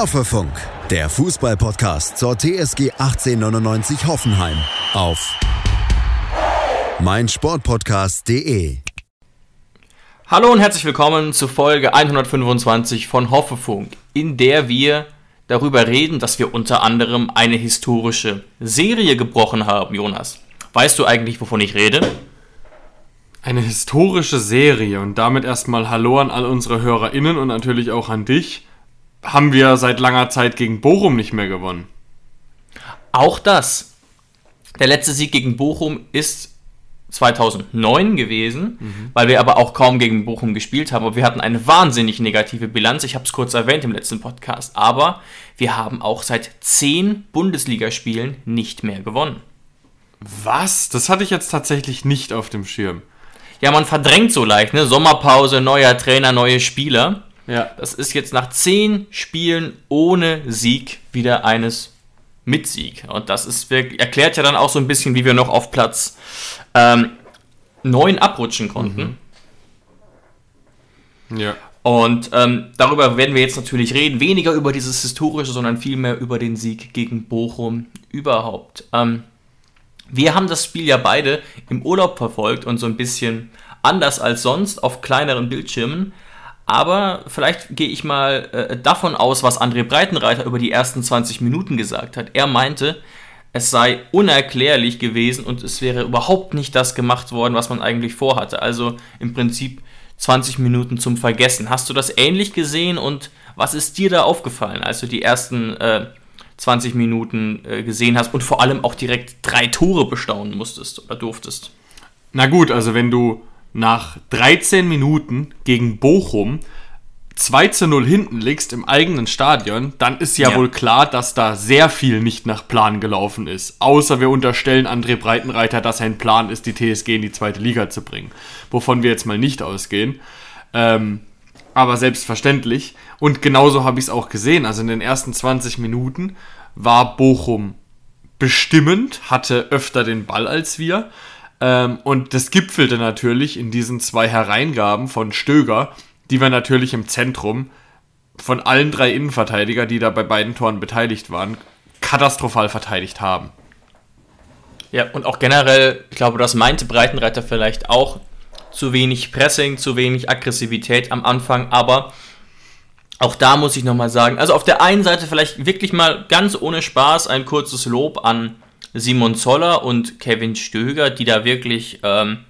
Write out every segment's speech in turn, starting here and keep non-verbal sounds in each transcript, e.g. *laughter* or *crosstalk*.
Hoffefunk, der Fußballpodcast zur TSG 1899 Hoffenheim auf meinsportpodcast.de. Hallo und herzlich willkommen zu Folge 125 von Hoffefunk, in der wir darüber reden, dass wir unter anderem eine historische Serie gebrochen haben, Jonas. Weißt du eigentlich, wovon ich rede? Eine historische Serie und damit erstmal Hallo an all unsere HörerInnen und natürlich auch an dich. Haben wir seit langer Zeit gegen Bochum nicht mehr gewonnen. Auch das. Der letzte Sieg gegen Bochum ist 2009 gewesen, mhm. weil wir aber auch kaum gegen Bochum gespielt haben. Aber wir hatten eine wahnsinnig negative Bilanz. Ich habe es kurz erwähnt im letzten Podcast. Aber wir haben auch seit zehn Bundesligaspielen nicht mehr gewonnen. Was? Das hatte ich jetzt tatsächlich nicht auf dem Schirm ja, man verdrängt so leicht, ne? Sommerpause, neuer Trainer, neue Spieler. Ja. Das ist jetzt nach zehn Spielen ohne Sieg wieder eines mit Sieg. Und das ist wirklich, erklärt ja dann auch so ein bisschen, wie wir noch auf Platz ähm, 9 abrutschen konnten. Mhm. Ja. Und ähm, darüber werden wir jetzt natürlich reden. Weniger über dieses Historische, sondern vielmehr über den Sieg gegen Bochum überhaupt. Ähm, wir haben das Spiel ja beide im Urlaub verfolgt und so ein bisschen anders als sonst auf kleineren Bildschirmen. Aber vielleicht gehe ich mal äh, davon aus, was André Breitenreiter über die ersten 20 Minuten gesagt hat. Er meinte, es sei unerklärlich gewesen und es wäre überhaupt nicht das gemacht worden, was man eigentlich vorhatte. Also im Prinzip 20 Minuten zum Vergessen. Hast du das ähnlich gesehen und was ist dir da aufgefallen, als du die ersten äh, 20 Minuten äh, gesehen hast und vor allem auch direkt drei Tore bestaunen musstest oder durftest. Na gut, also wenn du nach 13 Minuten gegen Bochum 2 zu 0 hinten liegst im eigenen Stadion, dann ist ja, ja, wohl klar, dass da sehr viel nicht nach Plan gelaufen ist. Außer wir unterstellen André Breitenreiter, dass sein Plan ist, die TSG in die zweite Liga zu bringen. Wovon wir jetzt mal nicht ausgehen. Ähm, aber selbstverständlich. Und genauso habe ich es auch gesehen. Also in den ersten 20 Minuten war Bochum bestimmend, hatte öfter den Ball als wir. Ähm, und das gipfelte natürlich in diesen zwei Hereingaben von Stöger, die wir natürlich im Zentrum von allen drei Innenverteidiger, die da bei beiden Toren beteiligt waren, katastrophal verteidigt haben. Ja, und auch generell, ich glaube, das meinte Breitenreiter vielleicht auch, zu wenig Pressing, zu wenig Aggressivität am Anfang, aber auch da muss ich nochmal sagen, also auf der einen Seite vielleicht wirklich mal ganz ohne Spaß ein kurzes Lob an Simon Zoller und Kevin Stöger, die da wirklich ähm,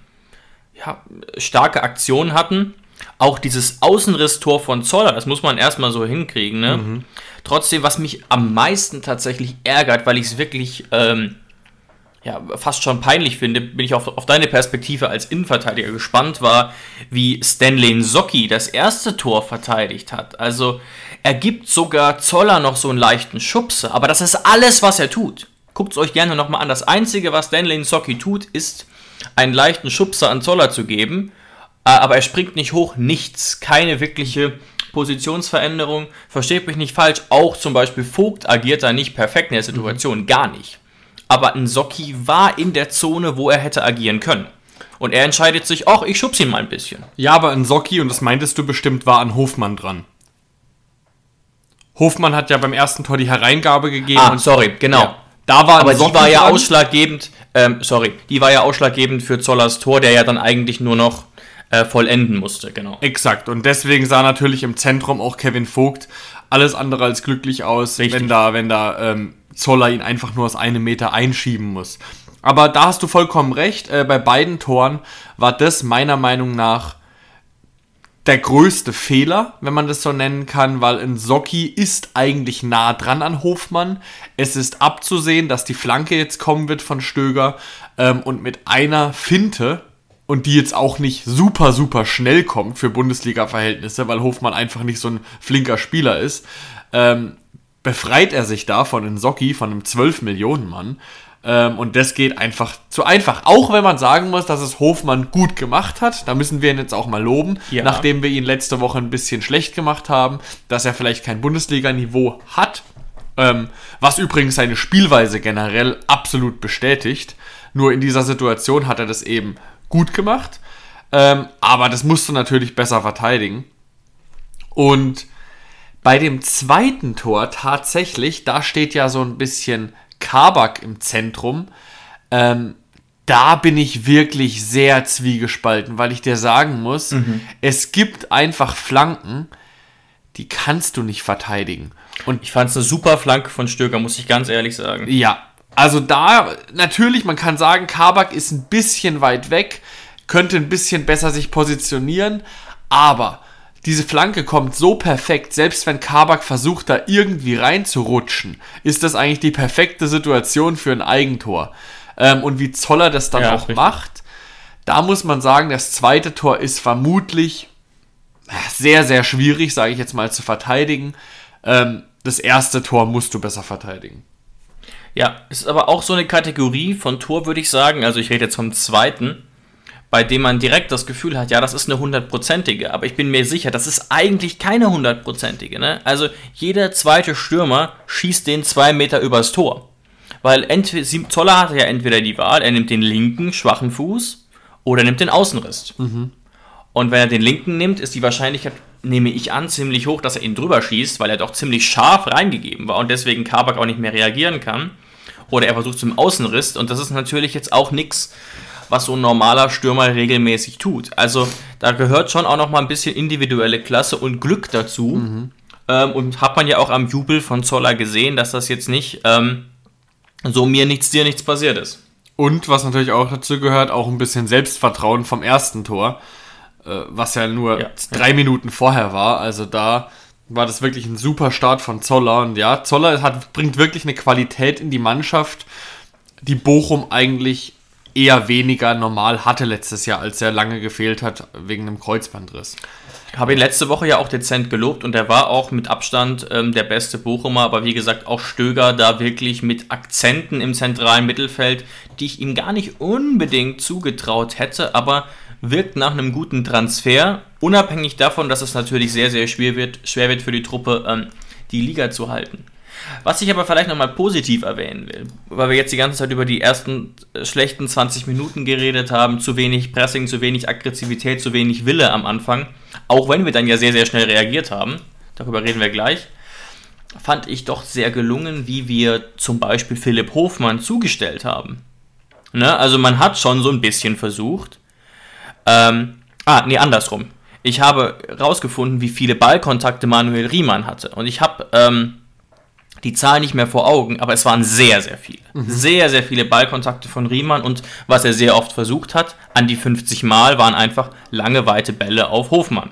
ja, starke Aktionen hatten. Auch dieses Außenrisstor von Zoller, das muss man erstmal so hinkriegen. Ne? Mhm. Trotzdem, was mich am meisten tatsächlich ärgert, weil ich es wirklich ähm, ja, fast schon peinlich finde, bin ich auf, auf deine Perspektive als Innenverteidiger gespannt war, wie Stanley Nsocki das erste Tor verteidigt hat. Also er gibt sogar Zoller noch so einen leichten Schubse, aber das ist alles, was er tut. Guckt es euch gerne nochmal an. Das Einzige, was Stanley Nsocki tut, ist einen leichten Schubser an Zoller zu geben, äh, aber er springt nicht hoch, nichts, keine wirkliche Positionsveränderung. Versteht mich nicht falsch, auch zum Beispiel Vogt agiert da nicht perfekt in der Situation, mhm. gar nicht aber Nsocki war in der Zone, wo er hätte agieren können. Und er entscheidet sich, ach, ich schub's ihn mal ein bisschen. Ja, aber Nsocki, und das meintest du bestimmt, war an Hofmann dran. Hofmann hat ja beim ersten Tor die Hereingabe gegeben. Ah, sorry, genau. Ja, da war aber die war ja dran. ausschlaggebend, ähm, sorry, die war ja ausschlaggebend für Zollers Tor, der ja dann eigentlich nur noch äh, vollenden musste, genau. Exakt, und deswegen sah natürlich im Zentrum auch Kevin Vogt alles andere als glücklich aus, Richtig. wenn da, wenn da ähm, Zoller ihn einfach nur aus einem Meter einschieben muss. Aber da hast du vollkommen recht. Äh, bei beiden Toren war das meiner Meinung nach der größte Fehler, wenn man das so nennen kann, weil ein Socki ist eigentlich nah dran an Hofmann. Es ist abzusehen, dass die Flanke jetzt kommen wird von Stöger ähm, und mit einer Finte und die jetzt auch nicht super, super schnell kommt für Bundesliga-Verhältnisse, weil Hofmann einfach nicht so ein flinker Spieler ist, ähm, befreit er sich da von einem Socki, von einem 12-Millionen-Mann. Ähm, und das geht einfach zu einfach. Auch wenn man sagen muss, dass es Hofmann gut gemacht hat. Da müssen wir ihn jetzt auch mal loben. Ja. Nachdem wir ihn letzte Woche ein bisschen schlecht gemacht haben, dass er vielleicht kein Bundesliga-Niveau hat. Ähm, was übrigens seine Spielweise generell absolut bestätigt. Nur in dieser Situation hat er das eben gut gemacht. Ähm, aber das musst du natürlich besser verteidigen. Und Bei dem zweiten Tor tatsächlich, da steht ja so ein bisschen Kabak im Zentrum. Ähm, da bin ich wirklich sehr zwiegespalten, weil ich dir sagen muss, mhm. es gibt einfach Flanken, die kannst du nicht verteidigen. Und ich fand es eine super Flanke von Stöger, muss ich ganz ehrlich sagen. Ja, also da natürlich, man kann sagen, Kabak ist ein bisschen weit weg, könnte ein bisschen besser sich positionieren, aber diese Flanke kommt so perfekt, selbst wenn Kabak versucht, da irgendwie reinzurutschen, ist das eigentlich die perfekte Situation für ein Eigentor. Ähm, und wie Zoller das dann ja, auch richtig. macht, da muss man sagen, das zweite Tor ist vermutlich sehr, sehr schwierig, sage ich jetzt mal, zu verteidigen. Ähm, das erste Tor musst du besser verteidigen. Ja, es ist aber auch so eine Kategorie von Tor, würde ich sagen. Also ich rede jetzt vom zweiten, bei dem man direkt das Gefühl hat, ja, das ist eine hundertprozentige. Aber ich bin mir sicher, das ist eigentlich keine hundertprozentige. Ne? Also jeder zweite Stürmer schießt den zwei Meter übers Tor. Weil entweder, Zoller hat ja entweder die Wahl, er nimmt den linken schwachen Fuß oder nimmt den Außenriss. Mhm. Und wenn er den linken nimmt, ist die Wahrscheinlichkeit, nehme ich an, ziemlich hoch, dass er ihn drüber schießt, weil er doch ziemlich scharf reingegeben war und deswegen Kabak auch nicht mehr reagieren kann. Oder er versucht zum Außenriss und das ist natürlich jetzt auch nichts, was so ein normaler Stürmer regelmäßig tut. Also da gehört schon auch noch mal ein bisschen individuelle Klasse und Glück dazu. Mhm. Ähm, und hat man ja auch am Jubel von Zoller gesehen, dass das jetzt nicht ähm, so mir nichts, dir nichts passiert ist. Und was natürlich auch dazu gehört, auch ein bisschen Selbstvertrauen vom ersten Tor äh, was ja nur ja. drei Minuten vorher war. Also da war das wirklich ein super Start von Zoller. Und ja, Zoller hat, bringt wirklich eine Qualität in die Mannschaft, die Bochum eigentlich eher weniger normal hatte letztes Jahr, als er lange gefehlt hat wegen einem Kreuzbandriss. Habe ihn letzte Woche ja auch dezent gelobt und er war auch mit Abstand ähm, der beste Bochumer, aber wie gesagt auch Stöger da wirklich mit Akzenten im zentralen Mittelfeld, die ich ihm gar nicht unbedingt zugetraut hätte, aber wirkt nach einem guten Transfer, unabhängig davon, dass es natürlich sehr, sehr schwer wird, schwer wird für die Truppe, ähm, die Liga zu halten. Was ich aber vielleicht nochmal positiv erwähnen will, weil wir jetzt die ganze Zeit über die ersten äh, schlechten 20 Minuten geredet haben, zu wenig Pressing, zu wenig Aggressivität, zu wenig Wille am Anfang, auch wenn wir dann ja sehr, sehr schnell reagiert haben, darüber reden wir gleich, fand ich doch sehr gelungen, wie wir zum Beispiel Philipp Hofmann zugestellt haben. Ne? Also man hat schon so ein bisschen versucht, ähm, ah, nee, andersrum. Ich habe rausgefunden, wie viele Ballkontakte Manuel Riemann hatte. Und ich habe ähm, die Zahl nicht mehr vor Augen, aber es waren sehr, sehr viele. Mhm. Sehr, sehr viele Ballkontakte von Riemann. Und was er sehr oft versucht hat, an die 50 Mal, waren einfach lange, weite Bälle auf Hofmann.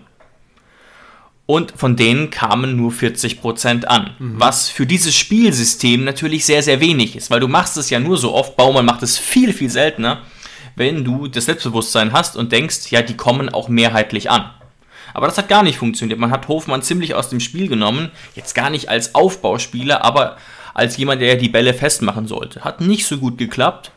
Und von denen kamen nur 40% an. Mhm. Was für dieses Spielsystem natürlich sehr, sehr wenig ist, weil du machst es ja nur so oft. Baumann macht es viel, viel seltener wenn du das Selbstbewusstsein hast und denkst, ja, die kommen auch mehrheitlich an. Aber das hat gar nicht funktioniert. Man hat Hofmann ziemlich aus dem Spiel genommen, jetzt gar nicht als Aufbauspieler, aber als jemand, der die Bälle festmachen sollte. Hat nicht so gut geklappt.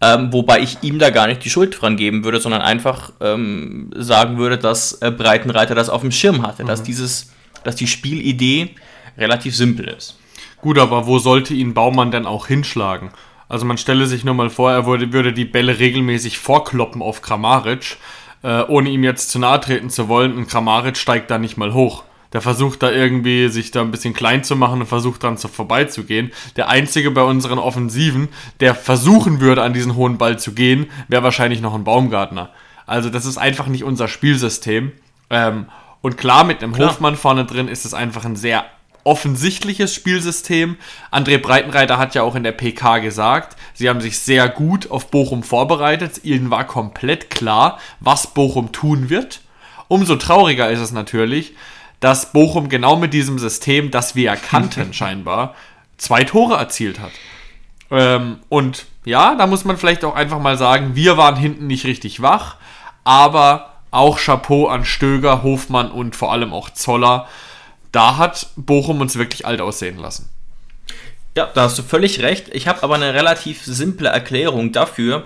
Ähm, wobei ich ihm da gar nicht die Schuld dran geben würde, sondern einfach ähm, sagen würde, dass äh, Breitenreiter das auf dem Schirm hatte, mhm. dass dieses, dass die Spielidee relativ simpel ist. Gut, aber wo sollte ihn Baumann denn auch hinschlagen? Also man stelle sich nur mal vor, er würde, würde die Bälle regelmäßig vorkloppen auf Kramaric, äh, ohne ihm jetzt zu nahe treten zu wollen. Und Kramaric steigt da nicht mal hoch. Der versucht da irgendwie sich da ein bisschen klein zu machen und versucht dann so vorbeizugehen. Der einzige bei unseren Offensiven, der versuchen würde, an diesen hohen Ball zu gehen, wäre wahrscheinlich noch ein Baumgartner. Also das ist einfach nicht unser Spielsystem. Ähm, und klar, mit einem klar. Hofmann vorne drin ist es einfach ein sehr offensichtliches Spielsystem. André Breitenreiter hat ja auch in der PK gesagt, sie haben sich sehr gut auf Bochum vorbereitet. Ihnen war komplett klar, was Bochum tun wird. Umso trauriger ist es natürlich, dass Bochum genau mit diesem System, das wir erkannten *laughs* scheinbar, zwei Tore erzielt hat. Ähm, und ja, da muss man vielleicht auch einfach mal sagen, wir waren hinten nicht richtig wach, aber auch Chapeau an Stöger, Hofmann und vor allem auch Zoller da hat Bochum uns wirklich alt aussehen lassen. Ja, da hast du völlig recht. Ich habe aber eine relativ simple Erklärung dafür,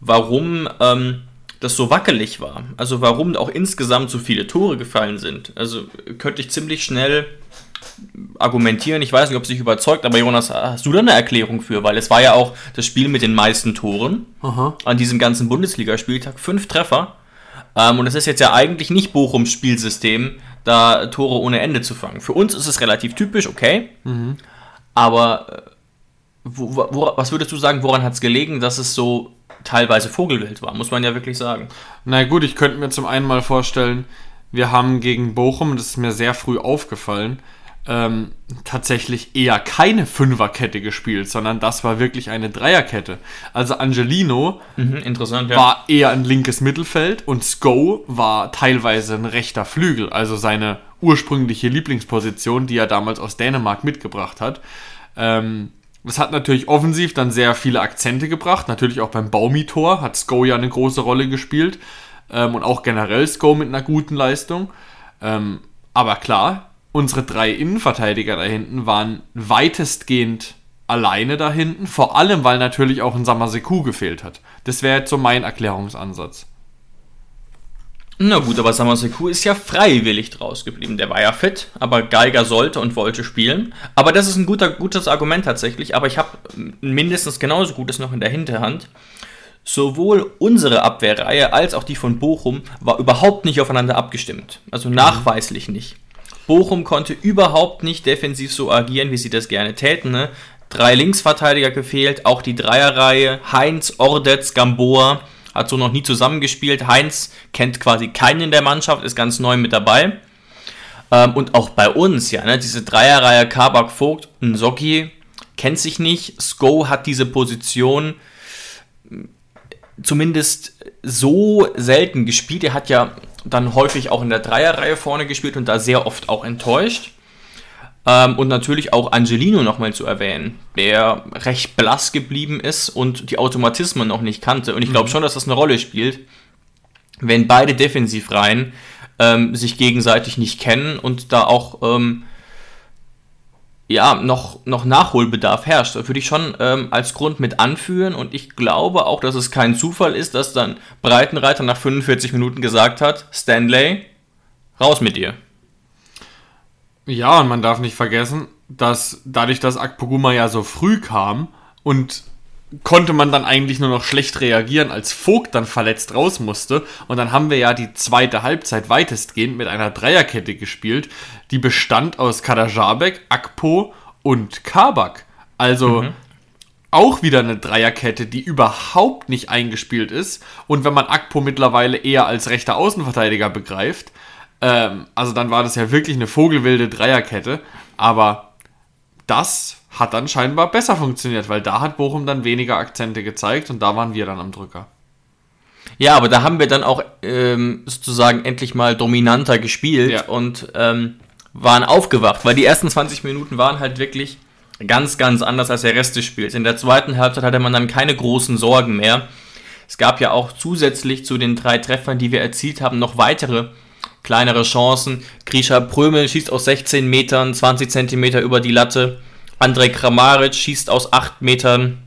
warum ähm, das so wackelig war. Also warum auch insgesamt so viele Tore gefallen sind. Also könnte ich ziemlich schnell argumentieren. Ich weiß nicht, ob es dich überzeugt, aber Jonas, hast du da eine Erklärung für? Weil es war ja auch das Spiel mit den meisten Toren Aha. an diesem ganzen Bundesligaspieltag. Fünf Treffer. Ähm, und es ist jetzt ja eigentlich nicht Bochums Spielsystem, da Tore ohne Ende zu fangen. Für uns ist es relativ typisch, okay. Mhm. Aber äh, wo, wo, was würdest du sagen, woran hat es gelegen, dass es so teilweise Vogelwild war, muss man ja wirklich sagen. Na gut, ich könnte mir zum einen mal vorstellen, wir haben gegen Bochum, das ist mir sehr früh aufgefallen, ähm, tatsächlich eher keine Fünferkette gespielt, sondern das war wirklich eine Dreierkette. Also Angelino mhm, interessant, ja. war eher ein linkes Mittelfeld und Sko war teilweise ein rechter Flügel, also seine ursprüngliche Lieblingsposition, die er damals aus Dänemark mitgebracht hat. Ähm, das hat natürlich offensiv dann sehr viele Akzente gebracht. Natürlich auch beim Baumi-Tor hat Sko ja eine große Rolle gespielt. Ähm, und auch generell Sko mit einer guten Leistung. Ähm, aber klar, unsere drei Innenverteidiger da hinten waren weitestgehend alleine da hinten, vor allem weil natürlich auch ein Samaseku gefehlt hat. Das wäre jetzt so mein Erklärungsansatz. Na gut, aber Samaseku ist ja freiwillig draus geblieben. Der war ja fit, aber Geiger sollte und wollte spielen. Aber das ist ein guter, gutes Argument tatsächlich. Aber ich habe mindestens genauso gutes noch in der Hinterhand. Sowohl unsere Abwehrreihe als auch die von Bochum war überhaupt nicht aufeinander abgestimmt. Also nachweislich nicht. Bochum konnte überhaupt nicht defensiv so agieren, wie sie das gerne täten. Ne? Drei Linksverteidiger gefehlt, auch die Dreierreihe. Heinz, Ordetz, Gamboa hat so noch nie zusammengespielt. Heinz kennt quasi keinen in der Mannschaft, ist ganz neu mit dabei. Ähm, und auch bei uns, ja, ne? diese Dreierreihe Kabak, Vogt und Socki kennt sich nicht. Sko hat diese Position zumindest so selten gespielt. Er hat ja dann häufig auch in der Dreierreihe vorne gespielt und da sehr oft auch enttäuscht. Ähm, und natürlich auch Angelino nochmal zu erwähnen, der recht blass geblieben ist und die Automatismen noch nicht kannte. Und ich glaube mhm. schon, dass das eine Rolle spielt, wenn beide Defensivreihen ähm, sich gegenseitig nicht kennen und da auch ähm, ja, noch, noch Nachholbedarf herrscht. Würde ich schon ähm, als Grund mit anführen und ich glaube auch, dass es kein Zufall ist, dass dann Breitenreiter nach 45 Minuten gesagt hat, Stanley, raus mit dir. Ja, und man darf nicht vergessen, dass dadurch, dass Akpoguma ja so früh kam und konnte man dann eigentlich nur noch schlecht reagieren, als Vogt dann verletzt raus musste. Und dann haben wir ja die zweite Halbzeit weitestgehend mit einer Dreierkette gespielt, die bestand aus Kadajabek, Akpo und Kabak. Also mhm. auch wieder eine Dreierkette, die überhaupt nicht eingespielt ist. Und wenn man Akpo mittlerweile eher als rechter Außenverteidiger begreift, ähm, also dann war das ja wirklich eine vogelwilde Dreierkette. Aber das hat dann scheinbar besser funktioniert, weil da hat Bochum dann weniger Akzente gezeigt und da waren wir dann am Drücker. Ja, aber da haben wir dann auch ähm, sozusagen endlich mal dominanter gespielt ja. und ähm, waren aufgewacht, weil die ersten 20 Minuten waren halt wirklich ganz, ganz anders als der Rest des Spiels. In der zweiten Halbzeit hatte man dann keine großen Sorgen mehr. Es gab ja auch zusätzlich zu den drei Treffern, die wir erzielt haben, noch weitere kleinere Chancen. Grisha Prömel schießt aus 16 Metern, 20 Zentimeter über die Latte. Andrej Kramaric schießt aus 8 Metern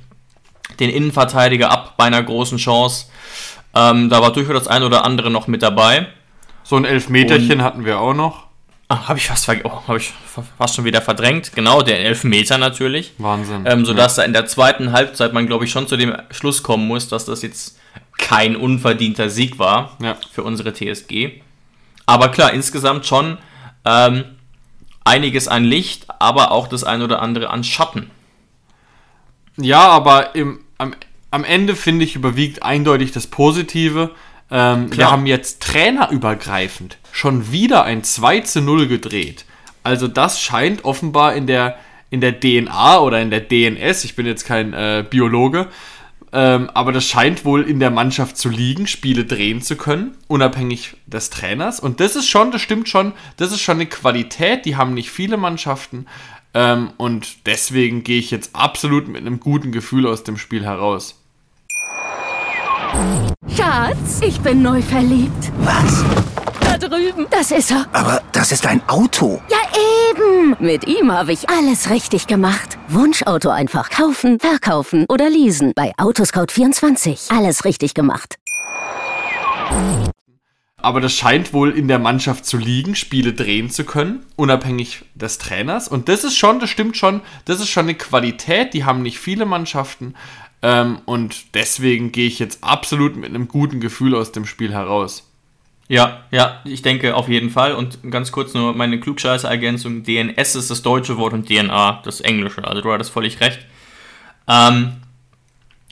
den Innenverteidiger ab bei einer großen Chance. Ähm, da war durchaus das ein oder andere noch mit dabei. So ein Elfmeterchen Und, hatten wir auch noch. Ah, habe ich fast oh, habe ich fast schon wieder verdrängt. Genau, der Elfmeter natürlich. Wahnsinn. Ähm, sodass ja. da in der zweiten Halbzeit man, glaube ich, schon zu dem Schluss kommen muss, dass das jetzt kein unverdienter Sieg war ja. für unsere TSG. Aber klar, insgesamt schon ähm, einiges an Licht, aber auch das ein oder andere an Schatten. Ja, aber im, am, am Ende finde ich überwiegt eindeutig das Positive. Ähm, wir haben jetzt trainerübergreifend schon wieder ein 2 zu 0 gedreht. Also das scheint offenbar in der, in der DNA oder in der DNS, ich bin jetzt kein äh, Biologe, ähm, aber das scheint wohl in der Mannschaft zu liegen, Spiele drehen zu können, unabhängig des Trainers. Und das ist schon, das stimmt schon, das ist schon eine Qualität, die haben nicht viele Mannschaften. Ähm, und deswegen gehe ich jetzt absolut mit einem guten Gefühl aus dem Spiel heraus. Schatz, ich bin neu verliebt. Was? Da drüben. Das ist er. Aber das ist ein Auto. Ja, eben. Mit ihm habe ich alles richtig gemacht. Wunschauto einfach kaufen, verkaufen oder leasen. Bei Autoscout24. Alles richtig gemacht. Aber das scheint wohl in der Mannschaft zu liegen, Spiele drehen zu können, unabhängig des Trainers. Und das ist schon, das stimmt schon, das ist schon eine Qualität, die haben nicht viele Mannschaften. Ähm, und deswegen gehe ich jetzt absolut mit einem guten Gefühl aus dem Spiel heraus. Ja, ja, ich denke auf jeden Fall. Und ganz kurz nur meine Klugscheiße-Ergänzung. DNS ist das deutsche Wort und DNA das englische. Also du hattest völlig recht. Ähm,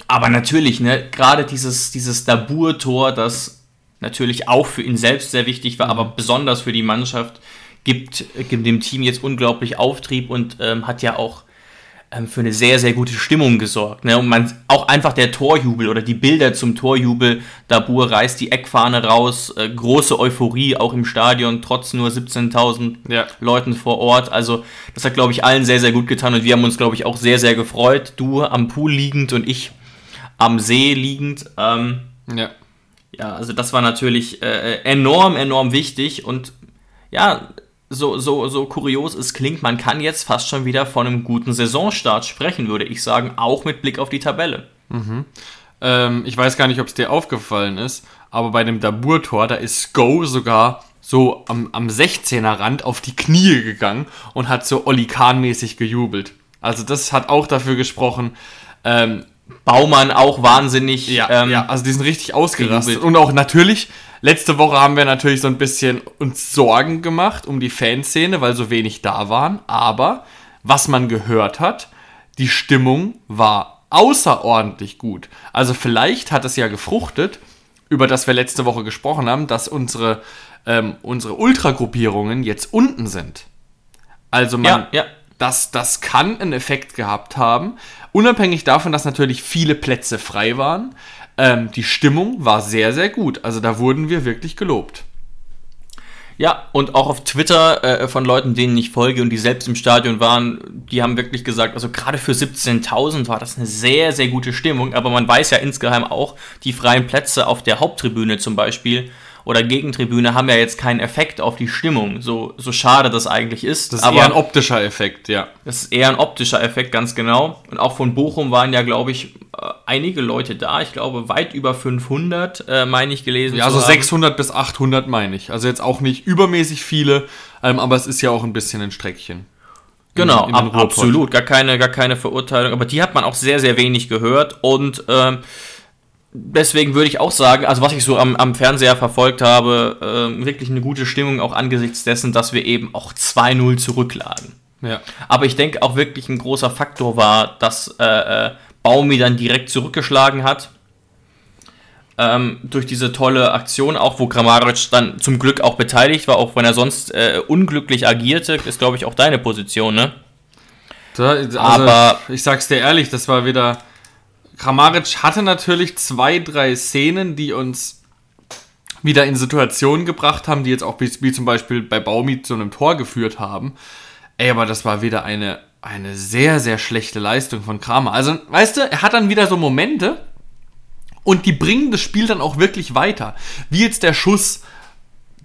aber natürlich, ne, gerade dieses, dieses Dabur-Tor, das natürlich auch für ihn selbst sehr wichtig war, aber besonders für die Mannschaft, gibt, gibt dem Team jetzt unglaublich Auftrieb und ähm, hat ja auch ähm, für eine sehr, sehr gute Stimmung gesorgt. Ne? Und man auch einfach der Torjubel oder die Bilder zum Torjubel, Dabur reißt die Eckfahne raus, äh, große Euphorie auch im Stadion, trotz nur 17.000 ja. Leuten vor Ort. Also das hat, glaube ich, allen sehr, sehr gut getan und wir haben uns, glaube ich, auch sehr, sehr gefreut. Du am Pool liegend und ich am See liegend. Ähm, ja. Ja, also das war natürlich äh, enorm, enorm wichtig und ja, so, so, so kurios es klingt, man kann jetzt fast schon wieder von einem guten Saisonstart sprechen, würde ich sagen, auch mit Blick auf die Tabelle. Mhm. Ähm, ich weiß gar nicht, ob es dir aufgefallen ist, aber bei dem Dabur-Tor, da ist Go sogar so am, am 16er Rand auf die Knie gegangen und hat so Oli Kahn-mäßig gejubelt. Also das hat auch dafür gesprochen, ähm, Baumann auch wahnsinnig. Ja, ähm, ja, also die sind richtig ausgerastet. Und auch natürlich, letzte Woche haben wir natürlich so ein bisschen uns Sorgen gemacht um die Fanszene, weil so wenig da waren. Aber was man gehört hat, die Stimmung war außerordentlich gut. Also vielleicht hat es ja gefruchtet, über das wir letzte Woche gesprochen haben, dass unsere, ähm, unsere Ultragruppierungen jetzt unten sind. Also man, ja, ja. Das, das kann einen Effekt gehabt haben. Unabhängig davon, dass natürlich viele Plätze frei waren, ähm, die Stimmung war sehr, sehr gut. Also da wurden wir wirklich gelobt. Ja, und auch auf Twitter äh, von Leuten, denen ich folge und die selbst im Stadion waren, die haben wirklich gesagt, also gerade für 17.000 war das eine sehr, sehr gute Stimmung. Aber man weiß ja insgeheim auch, die freien Plätze auf der Haupttribüne zum Beispiel oder Gegentribüne haben ja jetzt keinen Effekt auf die Stimmung, so, so schade das eigentlich ist. Das ist eher ein optischer Effekt, ja. Das ist eher ein optischer Effekt, ganz genau. Und auch von Bochum waren ja, glaube ich, äh, einige Leute da. Ich glaube, weit über 500, äh, meine ich, gelesen. Ja, also 600 bis 800 meine ich. Also jetzt auch nicht übermäßig viele, ähm, aber es ist ja auch ein bisschen ein Streckchen. Genau, ab, absolut, gar keine, gar keine Verurteilung. Aber die hat man auch sehr, sehr wenig gehört und ähm, deswegen würde ich auch sagen, also was ich so am, am Fernseher verfolgt habe, äh, wirklich eine gute Stimmung, auch angesichts dessen, dass wir eben auch 2-0 zurücklagen. Ja. Aber ich denke auch wirklich ein großer Faktor war, dass äh, äh, Baumi dann direkt zurückgeschlagen hat. Ähm, durch diese tolle Aktion, auch wo Grammaric dann zum Glück auch beteiligt war, auch wenn er sonst äh, unglücklich agierte, ist glaube ich auch deine Position, ne? Da, also, Aber ich sag's dir ehrlich, das war wieder Kramaric hatte natürlich zwei, drei Szenen, die uns wieder in Situationen gebracht haben, die jetzt auch wie, zum Beispiel bei Baumi zu einem Tor geführt haben. Ey, aber das war wieder eine, eine sehr, sehr schlechte Leistung von Kramer. Also, weißt du, er hat dann wieder so Momente und die bringen das Spiel dann auch wirklich weiter. Wie jetzt der Schuss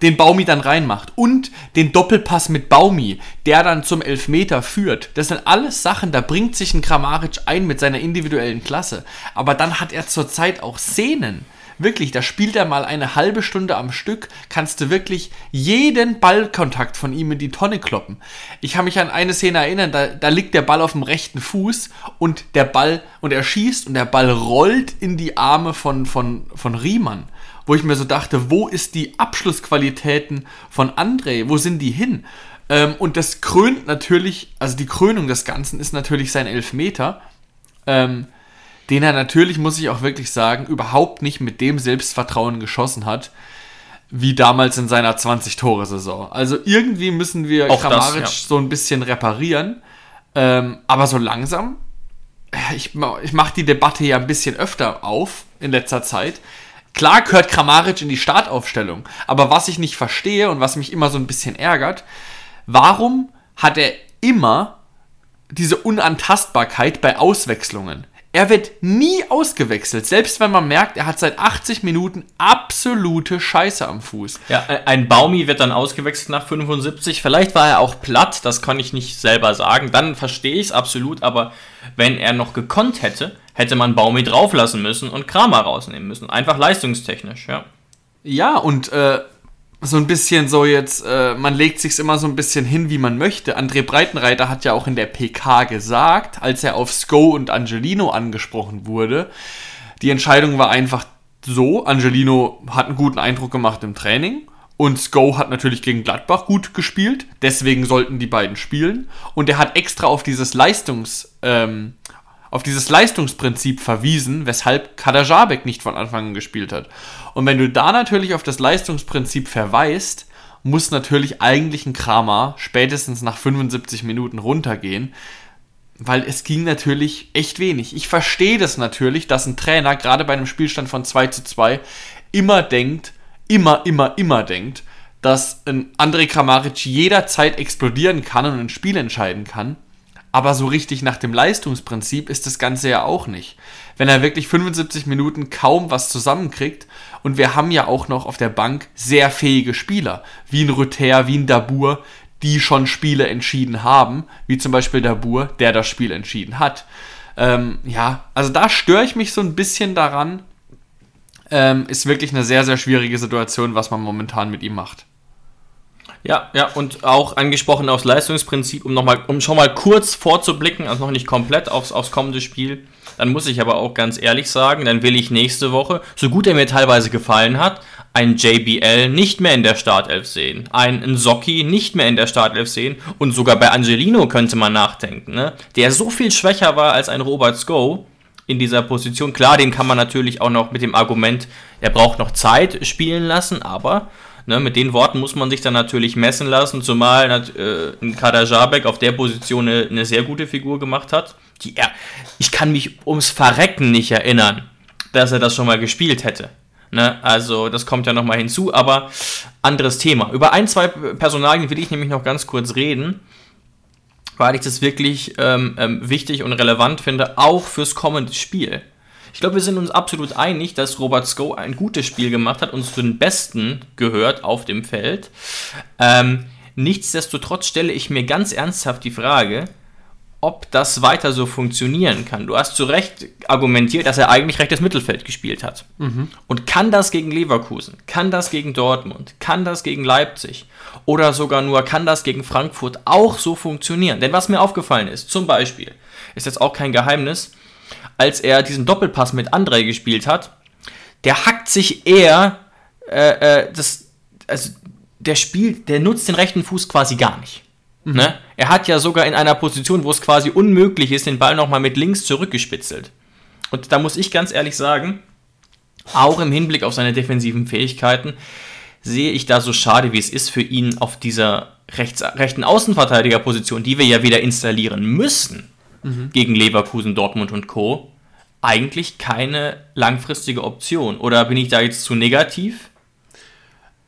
den Baumi dann reinmacht und den Doppelpass mit Baumi, der dann zum Elfmeter führt. Das sind alles Sachen, da bringt sich ein Kramaric ein mit seiner individuellen Klasse. Aber dann hat er zurzeit auch Szenen. Wirklich, da spielt er mal eine halbe Stunde am Stück, kannst du wirklich jeden Ballkontakt von ihm in die Tonne kloppen. Ich kann mich an eine Szene erinnern, da, da liegt der Ball auf dem rechten Fuß und der Ball, und er schießt und der Ball rollt in die Arme von, von, von Riemann wo ich mir so dachte, wo ist die Abschlussqualitäten von André? Wo sind die hin? Ähm, und das krönt natürlich, also die Krönung des Ganzen ist natürlich sein Elfmeter, ähm, den er natürlich, muss ich auch wirklich sagen, überhaupt nicht mit dem Selbstvertrauen geschossen hat, wie damals in seiner 20-Tore-Saison. Also irgendwie müssen wir auch Kramaric das, ja. so ein bisschen reparieren. Ähm, aber so langsam, ich, ich mache die Debatte ja ein bisschen öfter auf in letzter Zeit. Klar gehört Kramaric in die Startaufstellung, aber was ich nicht verstehe und was mich immer so ein bisschen ärgert, warum hat er immer diese Unantastbarkeit bei Auswechslungen? Er wird nie ausgewechselt, selbst wenn man merkt, er hat seit 80 Minuten absolute Scheiße am Fuß. Ja, ein Baumi wird dann ausgewechselt nach 75. Vielleicht war er auch platt, das kann ich nicht selber sagen. Dann verstehe ich es absolut, aber wenn er noch gekonnt hätte, hätte man Baumi drauflassen müssen und Kramer rausnehmen müssen. Einfach leistungstechnisch, ja. Ja, und äh, so ein bisschen so jetzt, äh, man legt sich's immer so ein bisschen hin, wie man möchte. André Breitenreiter hat ja auch in der PK gesagt, als er auf Sko und Angelino angesprochen wurde, die Entscheidung war einfach so, Angelino hat einen guten Eindruck gemacht im Training und Sko hat natürlich gegen Gladbach gut gespielt, deswegen sollten die beiden spielen. Und er hat extra auf dieses Leistungs, ähm, auf dieses Leistungsprinzip verwiesen, weshalb Kadajabek nicht von Anfang an gespielt hat. Und wenn du da natürlich auf das Leistungsprinzip verweist, muss natürlich eigentlich ein Kramer spätestens nach 75 Minuten runtergehen, weil es ging natürlich echt wenig. Ich verstehe das natürlich, dass ein Trainer gerade bei einem Spielstand von 2 zu 2 immer denkt, immer, immer, immer denkt, dass ein André Kramaric jederzeit explodieren kann und ein Spiel entscheiden kann. Aber so richtig nach dem Leistungsprinzip ist das Ganze ja auch nicht. Wenn er wirklich 75 Minuten kaum was zusammenkriegt und wir haben ja auch noch auf der Bank sehr fähige Spieler, wie ein Rüther, wie ein Dabur, die schon Spiele entschieden haben, wie zum Beispiel Dabur, der das Spiel entschieden hat. Ähm, ja, also da störe ich mich so ein bisschen daran. Ähm, ist wirklich eine sehr, sehr schwierige Situation, was man momentan mit ihm macht. Ja, ja, und auch angesprochen aufs Leistungsprinzip, um, noch mal, um schon mal kurz vorzublicken, also noch nicht komplett aufs, aufs kommende Spiel. Dann muss ich aber auch ganz ehrlich sagen, dann will ich nächste Woche, so gut er mir teilweise gefallen hat, ein JBL nicht mehr in der Startelf sehen, ein Nsocki nicht mehr in der Startelf sehen und sogar bei Angelino könnte man nachdenken, ne? der so viel schwächer war als ein Robert Sko in dieser Position. Klar, den kann man natürlich auch noch mit dem Argument, er braucht noch Zeit spielen lassen, aber Ne, mit den Worten muss man sich dann natürlich messen lassen, zumal äh, ein Kader Jabek auf der Position eine, eine, sehr gute Figur gemacht hat. Die er, ich kann mich ums Verrecken nicht erinnern, dass er das schon mal gespielt hätte. Ne, also das kommt ja nochmal hinzu, aber anderes Thema. Über ein, zwei Personalien will ich nämlich noch ganz kurz reden, weil ich das wirklich ähm, ähm, wichtig und relevant finde, auch fürs kommende Spiel. Ich glaube, wir sind uns absolut einig, dass Robert Sko ein gutes Spiel gemacht hat und zu den Besten gehört auf dem Feld. Ähm, nichtsdestotrotz stelle ich mir ganz ernsthaft die Frage, ob das weiter so funktionieren kann. Du hast zu Recht argumentiert, dass er eigentlich rechtes Mittelfeld gespielt hat. Mhm. Und kann das gegen Leverkusen, kann das gegen Dortmund, kann das gegen Leipzig oder sogar nur kann das gegen Frankfurt auch so funktionieren? Denn was mir aufgefallen ist, zum Beispiel, ist jetzt auch kein Geheimnis, als er diesen Doppelpass mit André gespielt hat, der hackt sich eher, äh, äh, das, also der spielt, der nutzt den rechten Fuß quasi gar nicht. Mhm. Ne? Er hat ja sogar in einer Position, wo es quasi unmöglich ist, den Ball nochmal mit links zurückgespitzelt. Und da muss ich ganz ehrlich sagen, auch im Hinblick auf seine defensiven Fähigkeiten, sehe ich da so schade, wie es ist für ihn auf dieser rechts, rechten Außenverteidigerposition, die wir ja wieder installieren müssen, mhm. gegen Leverkusen, Dortmund und Co. eigentlich keine langfristige Option. Oder bin ich da jetzt zu negativ?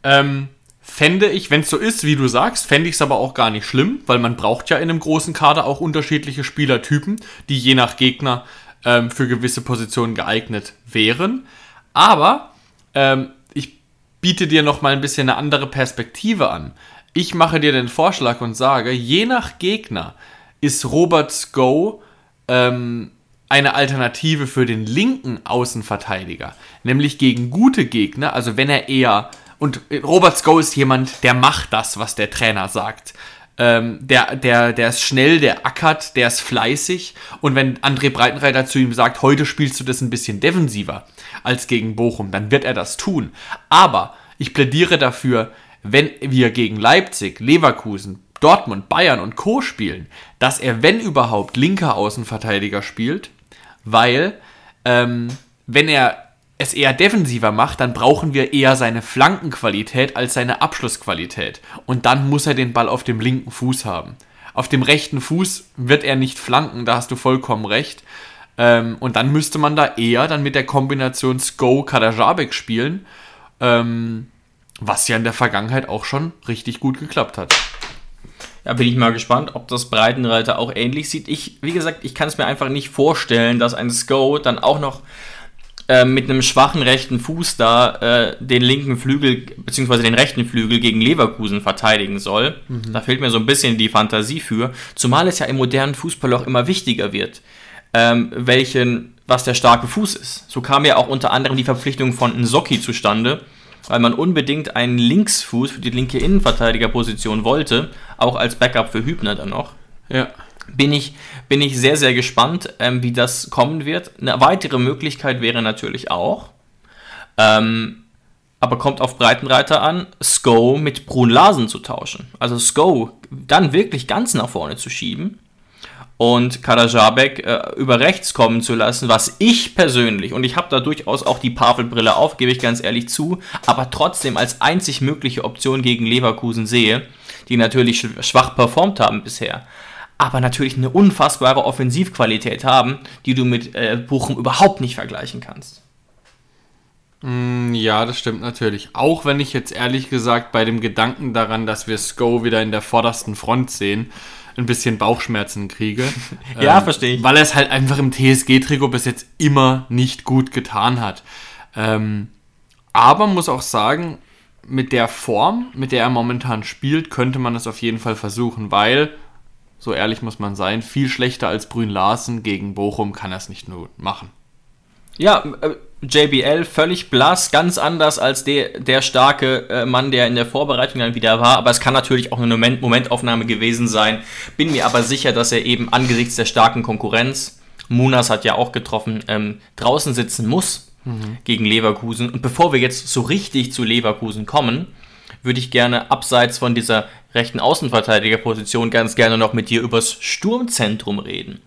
Ähm, fände ich, wenn es so ist, wie du sagst, fände ich es aber auch gar nicht schlimm, weil man braucht ja in einem großen Kader auch unterschiedliche Spielertypen, die je nach Gegner ähm, für gewisse Positionen geeignet wären. Aber ähm, ich biete dir noch mal ein bisschen eine andere Perspektive an. Ich mache dir den Vorschlag und sage, je nach Gegner ist Roberts Go ähm, eine Alternative für den linken Außenverteidiger. Nämlich gegen gute Gegner, also wenn er eher. Und Robert Go ist jemand, der macht das, was der Trainer sagt. Ähm, der, der, der ist schnell, der ackert, der ist fleißig. Und wenn André Breitenreiter zu ihm sagt, heute spielst du das ein bisschen defensiver als gegen Bochum, dann wird er das tun. Aber ich plädiere dafür, wenn wir gegen Leipzig, Leverkusen, Dortmund, Bayern und Co. spielen, dass er, wenn überhaupt, linker Außenverteidiger spielt, weil ähm, wenn er es eher defensiver macht, dann brauchen wir eher seine Flankenqualität als seine Abschlussqualität. Und dann muss er den Ball auf dem linken Fuß haben. Auf dem rechten Fuß wird er nicht flanken, da hast du vollkommen recht. Ähm, und dann müsste man da eher dann mit der Kombination Sko-Kadajabek spielen, ähm, was ja in der Vergangenheit auch schon richtig gut geklappt hat. Ja, bin ich mal gespannt, ob das Breitenreiter auch ähnlich sieht. Ich, wie gesagt, ich kann es mir einfach nicht vorstellen, dass ein Sko dann auch noch äh, mit einem schwachen rechten Fuß da äh, den linken Flügel bzw. den rechten Flügel gegen Leverkusen verteidigen soll. Mhm. Da fehlt mir so ein bisschen die Fantasie für. Zumal es ja im modernen Fußball auch immer wichtiger wird, ähm, welchen, was der starke Fuß ist. So kam ja auch unter anderem die Verpflichtung von Nsocki zustande weil man unbedingt einen Linksfuß für die linke Innenverteidigerposition wollte, auch als Backup für Hübner dann noch. Ja. Bin ich, bin ich sehr, sehr gespannt, ähm, wie das kommen wird. Eine weitere Möglichkeit wäre natürlich auch, Ähm, aber kommt auf Breitenreiter an, Sko mit Brun Larsen zu tauschen. Also Sko dann wirklich ganz nach vorne zu schieben und Karajabek äh, über rechts kommen zu lassen, was ich persönlich, und ich habe da durchaus auch die Pavelbrille auf, gebe ich ganz ehrlich zu, aber trotzdem als einzig mögliche Option gegen Leverkusen sehe, die natürlich schwach performt haben bisher, aber natürlich eine unfassbare Offensivqualität haben, die du mit äh, Bochum überhaupt nicht vergleichen kannst. Mm, ja, das stimmt natürlich. Auch wenn ich jetzt ehrlich gesagt bei dem Gedanken daran, dass wir Sko wieder in der vordersten Front sehen, ein bisschen Bauchschmerzen kriege. *laughs* ja, ähm, verstehe ich. Weil er es halt einfach im TSG-Trikot bis jetzt immer nicht gut getan hat. Ähm, aber muss auch sagen, mit der Form, mit der er momentan spielt, könnte man es auf jeden Fall versuchen, weil, so ehrlich muss man sein, viel schlechter als Brün Larsen gegen Bochum kann er es nicht nur machen. Ja, äh, JBL völlig blass, ganz anders als der, der starke äh, Mann, der in der Vorbereitung dann wieder war. Aber es kann natürlich auch eine Moment Momentaufnahme gewesen sein. Bin mir aber sicher, dass er eben angesichts der starken Konkurrenz, Munas hat ja auch getroffen, ähm, draußen sitzen muss mhm. gegen Leverkusen. Und bevor wir jetzt so richtig zu Leverkusen kommen, würde ich gerne abseits von dieser rechten Außenverteidigerposition ganz gerne noch mit dir übers Sturmzentrum reden.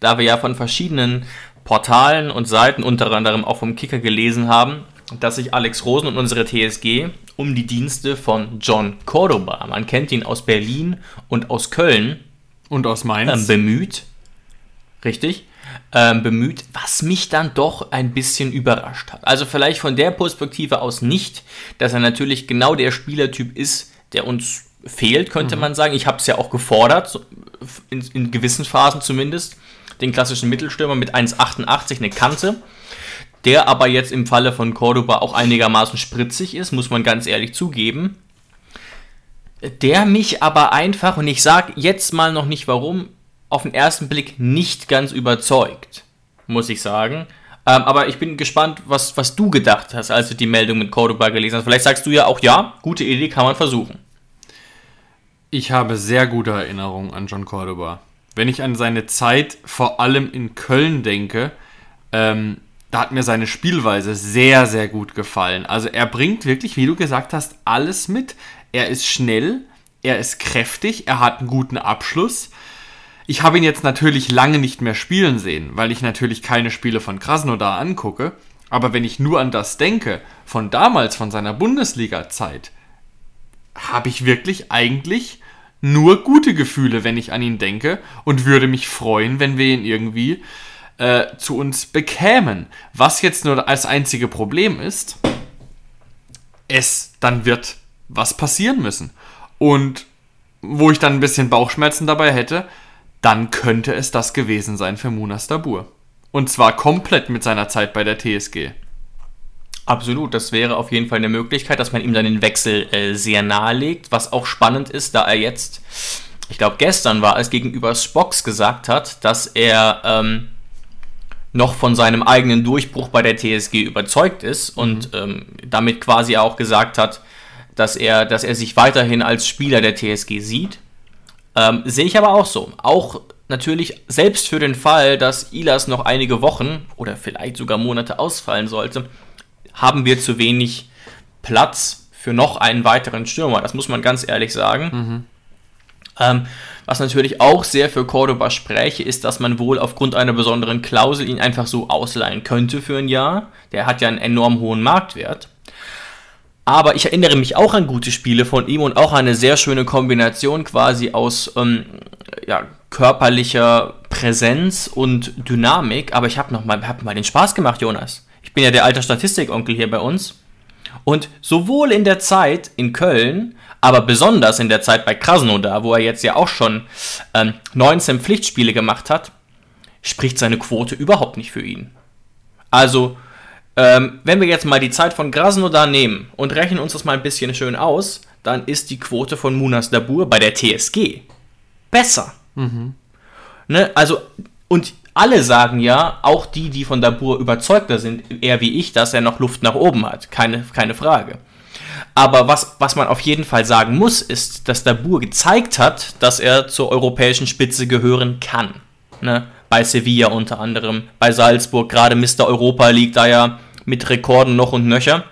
Da wir ja von verschiedenen Portalen und Seiten, unter anderem auch vom Kicker gelesen haben, dass sich Alex Rosen und unsere TSG um die Dienste von John Cordoba, man kennt ihn aus Berlin und aus Köln und aus Mainz, ähm, bemüht. Richtig. Ähm, bemüht, was mich dann doch ein bisschen überrascht hat. Also vielleicht von der Perspektive aus nicht, dass er natürlich genau der Spielertyp ist, der uns fehlt, könnte mhm. man sagen. Ich habe es ja auch gefordert, in, in gewissen Phasen zumindest den klassischen Mittelstürmer mit 1,88, eine Kante, der aber jetzt im Falle von Cordoba auch einigermaßen spritzig ist, muss man ganz ehrlich zugeben. Der mich aber einfach, und ich sage jetzt mal noch nicht warum, auf den ersten Blick nicht ganz überzeugt, muss ich sagen. Ähm, aber ich bin gespannt, was, was du gedacht hast, als du die Meldung mit Cordoba gelesen hast. Vielleicht sagst du ja auch, ja, gute Idee, kann man versuchen. Ich habe sehr gute Erinnerungen an John Cordoba wenn ich an seine Zeit vor allem in Köln denke, ähm, da hat mir seine Spielweise sehr, sehr gut gefallen. Also er bringt wirklich, wie du gesagt hast, alles mit. Er ist schnell, er ist kräftig, er hat einen guten Abschluss. Ich habe ihn jetzt natürlich lange nicht mehr spielen sehen, weil ich natürlich keine Spiele von Krasnodar angucke. Aber wenn ich nur an das denke, von damals, von seiner Bundesliga-Zeit, habe ich wirklich eigentlich nur gute Gefühle, wenn ich an ihn denke und würde mich freuen, wenn wir ihn irgendwie äh, zu uns bekämen. Was jetzt nur als einzige Problem ist, es dann wird was passieren müssen. Und wo ich dann ein bisschen Bauchschmerzen dabei hätte, dann könnte es das gewesen sein für Munas Dabur. Und zwar komplett mit seiner Zeit bei der TSG. Absolut, das wäre auf jeden Fall eine Möglichkeit, dass man ihm dann den Wechsel äh, sehr nahelegt, was auch spannend ist, da er jetzt, ich glaube gestern war es, gegenüber Spox gesagt hat, dass er ähm, noch von seinem eigenen Durchbruch bei der TSG überzeugt ist und mhm. ähm, damit quasi auch gesagt hat, dass er, dass er sich weiterhin als Spieler der TSG sieht. Ähm, sehe ich aber auch so. Auch natürlich selbst für den Fall, dass Ilas noch einige Wochen oder vielleicht sogar Monate ausfallen sollte, haben wir zu wenig Platz für noch einen weiteren Stürmer. Das muss man ganz ehrlich sagen. Mhm. Ähm, was natürlich auch sehr für Cordoba spräche, ist, dass man wohl aufgrund einer besonderen Klausel ihn einfach so ausleihen könnte für ein Jahr. Der hat ja einen enorm hohen Marktwert. Aber ich erinnere mich auch an gute Spiele von ihm und auch an eine sehr schöne Kombination quasi aus ähm, ja, körperlicher Präsenz und Dynamik. Aber ich habe noch mal, hab mal den Spaß gemacht, Jonas. Ich bin ja der alte Statistikonkel hier bei uns. Und sowohl in der Zeit in Köln, aber besonders in der Zeit bei Krasnodar, wo er jetzt ja auch schon ähm, 19 Pflichtspiele gemacht hat, spricht seine Quote überhaupt nicht für ihn. Also, ähm, wenn wir jetzt mal die Zeit von Krasnodar nehmen und rechnen uns das mal ein bisschen schön aus, dann ist die Quote von Munas Dabur bei der TSG besser. Mhm. Ne? Also, und alle sagen ja, auch die, die von Dabur überzeugter sind, eher wie ich, dass er noch Luft nach oben hat. Keine, keine Frage. Aber was, was man auf jeden Fall sagen muss, ist, dass Dabur gezeigt hat, dass er zur europäischen Spitze gehören kann. Ne? Bei Sevilla unter anderem, bei Salzburg, gerade Mr. Europa League da ja mit Rekorden noch und nöcher.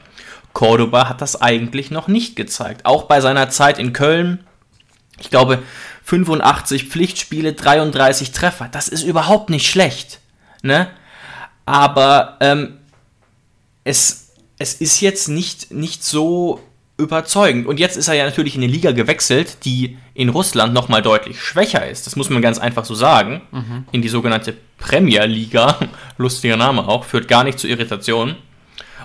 Cordoba hat das eigentlich noch nicht gezeigt. Auch bei seiner Zeit in Köln, ich glaube, 85 Pflichtspiele, 33 Treffer. Das ist überhaupt nicht schlecht. Ne? Aber ähm, es, es ist jetzt nicht, nicht so überzeugend. Und jetzt ist er ja natürlich in eine Liga gewechselt, die in Russland nochmal deutlich schwächer ist. Das muss man ganz einfach so sagen. Mhm. In die sogenannte Premier Liga, *laughs* lustiger Name auch, führt gar nicht zu Irritationen.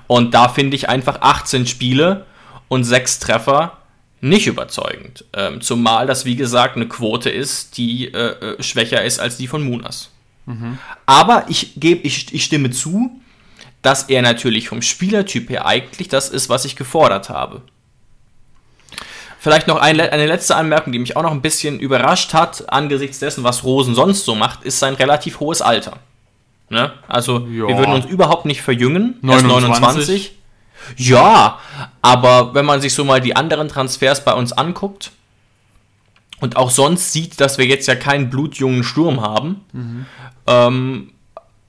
Und da finde ich einfach 18 Spiele und 6 Treffer nicht überzeugend. Ähm, zumal das, wie gesagt, eine Quote ist, die äh, äh schwächer ist als die von Munas. Mhm. Aber ich, geb, ich, ich stimme zu, dass er natürlich vom Spielertyp her eigentlich das ist, was ich gefordert habe. Vielleicht noch eine, eine letzte Anmerkung, die mich auch noch ein bisschen überrascht hat, angesichts dessen, was Rosen sonst so macht, ist sein relativ hohes Alter. Ne? Also, ja. wir würden uns überhaupt nicht verjüngen. 29. 29. Ja, aber wenn man sich so mal die anderen Transfers bei uns anguckt und auch sonst sieht, dass wir jetzt ja keinen blutjungen Sturm haben, mhm. ähm,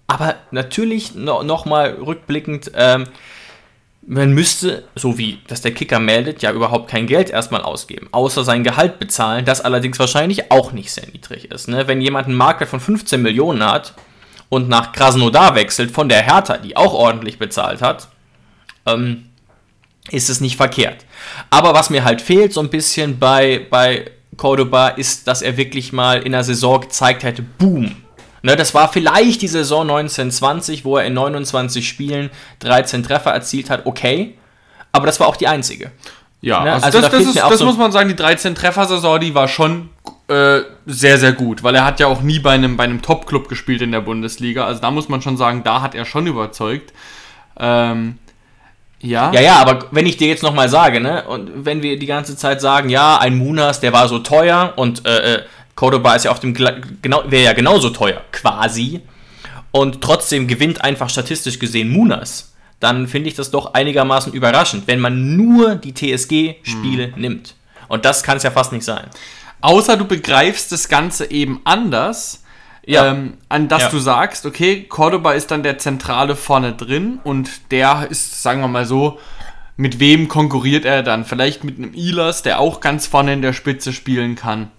aber natürlich no, nochmal rückblickend, ähm, man müsste, so wie das der Kicker meldet, ja überhaupt kein Geld erstmal ausgeben, außer sein Gehalt bezahlen, das allerdings wahrscheinlich auch nicht sehr niedrig ist. Ne? Wenn jemand einen Marktwert von 15 Millionen hat und nach Krasnodar wechselt von der Hertha, die auch ordentlich bezahlt hat, ähm, ist es nicht verkehrt. Aber was mir halt fehlt so ein bisschen bei, bei Cordoba ist, dass er wirklich mal in der Saison gezeigt hätte, boom. Ne, das war vielleicht die Saison 1920, wo er in 29 Spielen 13 Treffer erzielt hat, okay. Aber das war auch die einzige. Ja, ne? also, also, das, da das, ist, das so muss man sagen, die 13 Treffer-Saison, die war schon äh, sehr, sehr gut, weil er hat ja auch nie bei einem, bei einem Top-Club gespielt in der Bundesliga. Also da muss man schon sagen, da hat er schon überzeugt. Ähm, ja. Ja, ja, aber wenn ich dir jetzt nochmal sage, ne, und wenn wir die ganze Zeit sagen, ja, ein Munas, der war so teuer und äh, äh Cordoba ist ja auf dem genau wäre ja genauso teuer, quasi. Und trotzdem gewinnt einfach statistisch gesehen Munas. Dann finde ich das doch einigermaßen überraschend, wenn man nur die TSG-Spiele hm. nimmt. Und das kann es ja fast nicht sein. Außer du begreifst das Ganze eben anders ja. ähm, an das ja. du sagst, okay, Cordoba ist dann der Zentrale vorne drin und der ist, sagen wir mal so, mit wem konkurriert er dann? Vielleicht mit einem Ilas, der auch ganz vorne in der Spitze spielen kann.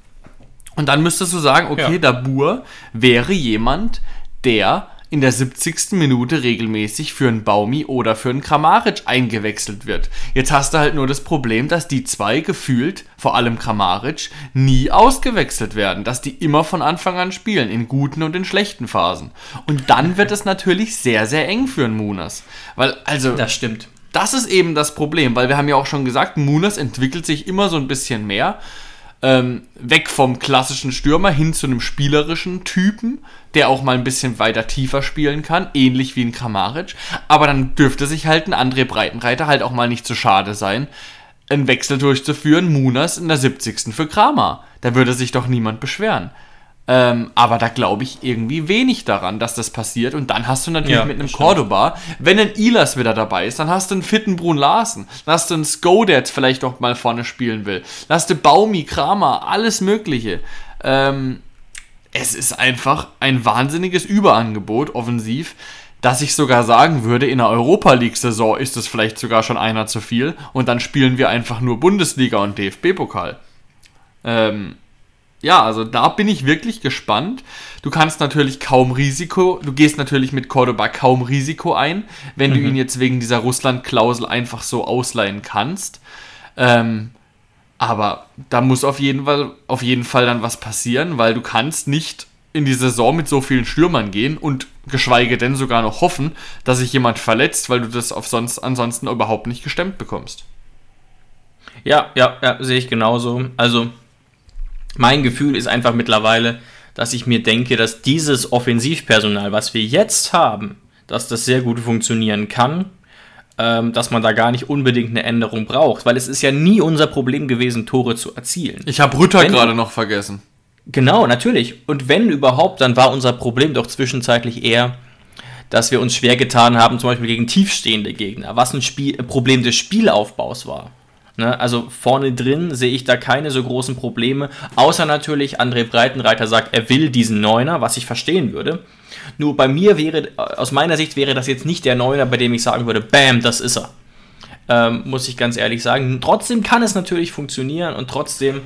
Und dann müsstest du sagen, okay, ja. Dabur wäre jemand, der in der 70. Minute regelmäßig für einen Baumi oder für einen Kramaric eingewechselt wird. Jetzt hast du halt nur das Problem, dass die zwei gefühlt, vor allem Kramaric, nie ausgewechselt werden, dass die immer von Anfang an spielen, in guten und in schlechten Phasen. Und dann wird es natürlich sehr, sehr eng für einen Munas. Weil, also. Das stimmt. Das ist eben das Problem, weil wir haben ja auch schon gesagt, Munas entwickelt sich immer so ein bisschen mehr ähm, weg vom klassischen Stürmer hin zu einem spielerischen Typen, der auch mal ein bisschen weiter tiefer spielen kann, ähnlich wie ein Kramaric. Aber dann dürfte sich halt ein André Breitenreiter halt auch mal nicht zu schade sein, einen Wechsel durchzuführen, Munas in der 70. für Kramer. Da würde sich doch niemand beschweren. Ähm, aber da glaube ich irgendwie wenig daran, dass das passiert. Und dann hast du natürlich ja, mit einem Cordoba, wenn ein Ilas wieder dabei ist, dann hast du einen fitten Brun Larsen. Dann hast du einen Sko, der jetzt vielleicht auch mal vorne spielen will. Dann hast du Baumi, Kramer, alles Mögliche. Ähm, es ist einfach ein wahnsinniges Überangebot offensiv, dass ich sogar sagen würde, in der Europa League-Saison ist es vielleicht sogar schon einer zu viel. Und dann spielen wir einfach nur Bundesliga und DFB-Pokal. Ähm, ja, also da bin ich wirklich gespannt. Du kannst natürlich kaum Risiko, du gehst natürlich mit Cordoba kaum Risiko ein, wenn mhm. du ihn jetzt wegen dieser Russland-Klausel einfach so ausleihen kannst. Ähm, aber da muss auf jeden, Fall, auf jeden Fall dann was passieren, weil du kannst nicht in die Saison mit so vielen Stürmern gehen und geschweige denn sogar noch hoffen, dass sich jemand verletzt, weil du das auf sonst, ansonsten überhaupt nicht gestemmt bekommst. Ja, ja, ja, sehe ich genauso. Also mein Gefühl ist einfach mittlerweile, dass ich mir denke, dass dieses Offensivpersonal, was wir jetzt haben, dass das sehr gut funktionieren kann, ähm, dass man da gar nicht unbedingt eine Änderung braucht, weil es ist ja nie unser Problem gewesen, Tore zu erzielen. Ich habe Rütter gerade noch vergessen. Genau, natürlich. Und wenn überhaupt, dann war unser Problem doch zwischenzeitlich eher, dass wir uns schwer getan haben, zum Beispiel gegen tiefstehende Gegner, was ein Spiel, Problem des Spielaufbaus war. Ne? Also vorne drin sehe ich da keine so großen Probleme, außer natürlich André Breitenreiter sagt, er will diesen Neuner, was ich verstehen würde. Nur bei mir wäre, aus meiner Sicht wäre das jetzt nicht der Neuner, bei dem ich sagen würde, bam, das ist er. Ähm, muss ich ganz ehrlich sagen. Trotzdem kann es natürlich funktionieren und trotzdem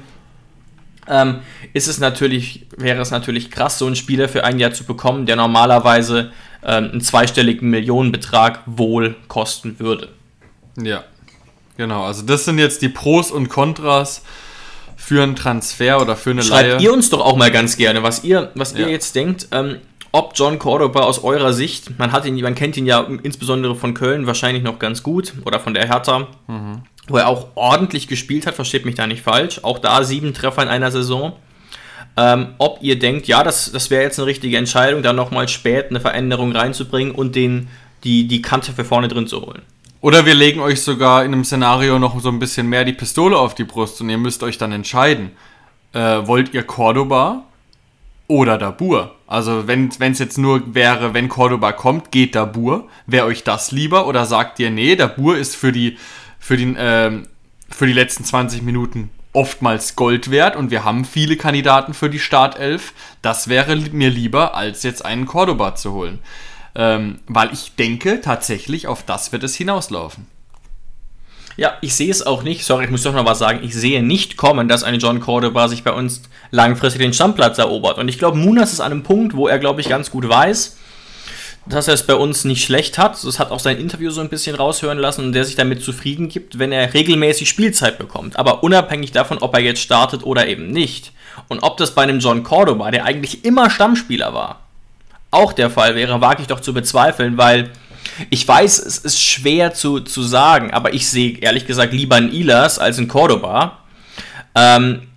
ähm, ist es natürlich, wäre es natürlich krass, so einen Spieler für ein Jahr zu bekommen, der normalerweise ähm, einen zweistelligen Millionenbetrag wohl kosten würde. Ja, genau. Also das sind jetzt die Pros und Kontras für einen Transfer oder für eine Schreibt Leihe. ihr uns doch auch mal ganz gerne, was ihr, was ihr Ja. jetzt denkt, ähm, ob John Cordoba aus eurer Sicht, man hat ihn, man kennt ihn ja insbesondere von Köln wahrscheinlich noch ganz gut oder von der Hertha, wo er auch ordentlich gespielt hat, versteht mich da nicht falsch. Auch da sieben Treffer in einer Saison. Ähm, ob ihr denkt, ja, das, das wäre jetzt eine richtige Entscheidung, da nochmal spät eine Veränderung reinzubringen und den, die, die Kante für vorne drin zu holen. Oder wir legen euch sogar in einem Szenario noch so ein bisschen mehr die Pistole auf die Brust und ihr müsst euch dann entscheiden. Äh, wollt ihr Cordoba oder Dabur? Also wenn es jetzt nur wäre, wenn Cordoba kommt, geht Dabur. Wäre euch das lieber? Oder sagt ihr, nee, Dabur ist für die, für, den, ähm, für die letzten 20 Minuten oftmals Gold wert und wir haben viele Kandidaten für die Startelf. Das wäre mir lieber, als jetzt einen Cordoba zu holen. Ähm, weil ich denke, tatsächlich auf das wird es hinauslaufen. Ja, ich sehe es auch nicht. Sorry, ich muss doch noch was sagen. Ich sehe nicht kommen, dass ein John Cordoba sich bei uns langfristig den Stammplatz erobert. Und ich glaube, Munas ist an einem Punkt, wo er, glaube ich, ganz gut weiß, dass er es bei uns nicht schlecht hat. Das hat auch sein Interview so ein bisschen raushören lassen und der sich damit zufrieden gibt, wenn er regelmäßig Spielzeit bekommt. Aber unabhängig davon, ob er jetzt startet oder eben nicht. Und ob das bei einem John Cordoba, der eigentlich immer Stammspieler war, auch der Fall wäre, wage ich doch zu bezweifeln, weil ich weiß, es ist schwer zu, zu sagen, aber ich sehe ehrlich gesagt lieber einen Ilas als einen Cordoba. Ähm,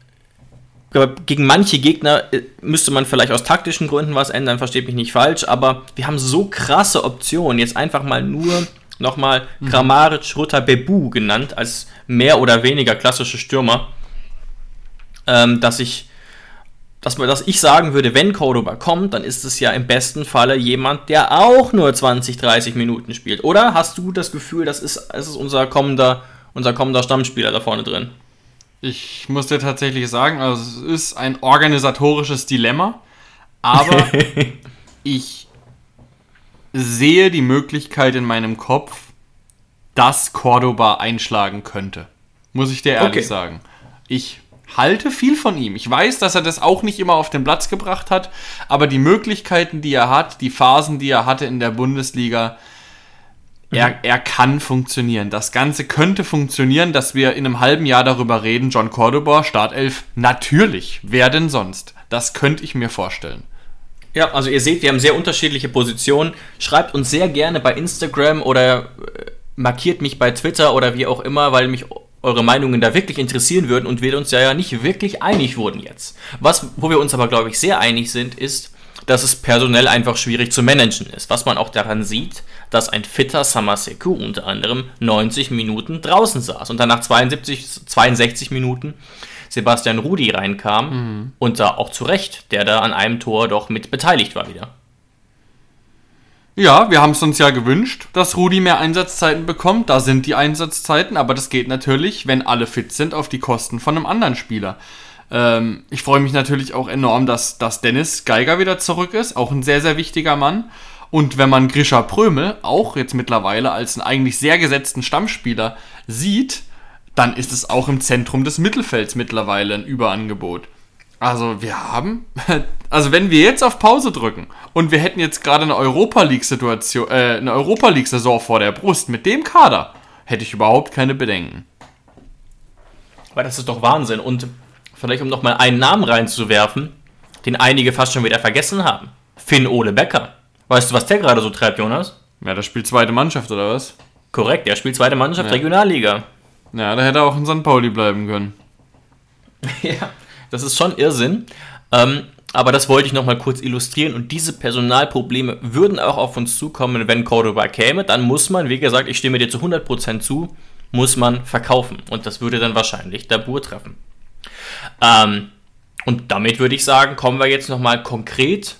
gegen manche Gegner äh, müsste man vielleicht aus taktischen Gründen was ändern, versteht mich nicht falsch, aber wir haben so krasse Optionen, jetzt einfach mal nur nochmal Kramaric, Rutter, Bebu genannt, als mehr oder weniger klassische Stürmer, ähm, dass ich dass, man, dass ich sagen würde, wenn Cordoba kommt, dann ist es ja im besten Falle jemand, der auch nur 20, 30 Minuten spielt. Oder hast du das Gefühl, das ist, das ist unser, kommender, unser kommender Stammspieler da vorne drin? Ich muss dir tatsächlich sagen, also es ist ein organisatorisches Dilemma, aber *laughs* ich sehe die Möglichkeit in meinem Kopf, dass Cordoba einschlagen könnte. Muss ich dir ehrlich Okay. sagen. Ich halte viel von ihm. Ich weiß, dass er das auch nicht immer auf den Platz gebracht hat, aber die Möglichkeiten, die er hat, die Phasen, die er hatte in der Bundesliga, er, er kann funktionieren. Das Ganze könnte funktionieren, dass wir in einem halben Jahr darüber reden, John Cordoba, Startelf, natürlich. Wer denn sonst? Das könnte ich mir vorstellen. Ja, also ihr seht, wir haben sehr unterschiedliche Positionen. Schreibt uns sehr gerne bei Instagram oder äh, markiert mich bei Twitter oder wie auch immer, weil mich eure Meinungen da wirklich interessieren würden und wir uns ja, ja nicht wirklich einig wurden jetzt. Was, wo wir uns aber, glaube ich, sehr einig sind, ist, dass es personell einfach schwierig zu managen ist. Was man auch daran sieht, dass ein fitter Samaseku unter anderem 90 Minuten draußen saß und dann nach 72, 62 Minuten Sebastian Rudi reinkam und da auch zu Recht, der da an einem Tor doch mit beteiligt war wieder. Ja, wir haben es uns ja gewünscht, dass Rudi mehr Einsatzzeiten bekommt. Da sind die Einsatzzeiten, aber das geht natürlich, wenn alle fit sind, auf die Kosten von einem anderen Spieler. Ähm, ich freue mich natürlich auch enorm, dass, dass Dennis Geiger wieder zurück ist, auch ein sehr, sehr wichtiger Mann. Und wenn man Grisha Prömel auch jetzt mittlerweile als einen eigentlich sehr gesetzten Stammspieler sieht, dann ist es auch im Zentrum des Mittelfelds mittlerweile ein Überangebot. Also wir haben, *laughs* also wenn wir jetzt auf Pause drücken und wir hätten jetzt gerade eine Europa League Situation, äh, eine Europa League Saison vor der Brust mit dem Kader, hätte ich überhaupt keine Bedenken. Weil das ist doch Wahnsinn. Und vielleicht um nochmal einen Namen reinzuwerfen, den einige fast schon wieder vergessen haben. Finn Ole Becker. Weißt du, was der gerade so treibt, Jonas? Ja, das spielt zweite Mannschaft oder was? Korrekt, der spielt zweite Mannschaft Ja. Regionalliga. Ja, da hätte er auch in St. Pauli bleiben können. *laughs* Ja, das ist schon Irrsinn. Ähm, aber das wollte ich nochmal kurz illustrieren. Und diese Personalprobleme würden auch auf uns zukommen, wenn Cordoba käme. Dann muss man, wie gesagt, ich stimme dir zu 100% zu, muss man verkaufen. Und das würde dann wahrscheinlich Dabur treffen. Ähm, und damit würde ich sagen, kommen wir jetzt nochmal konkret,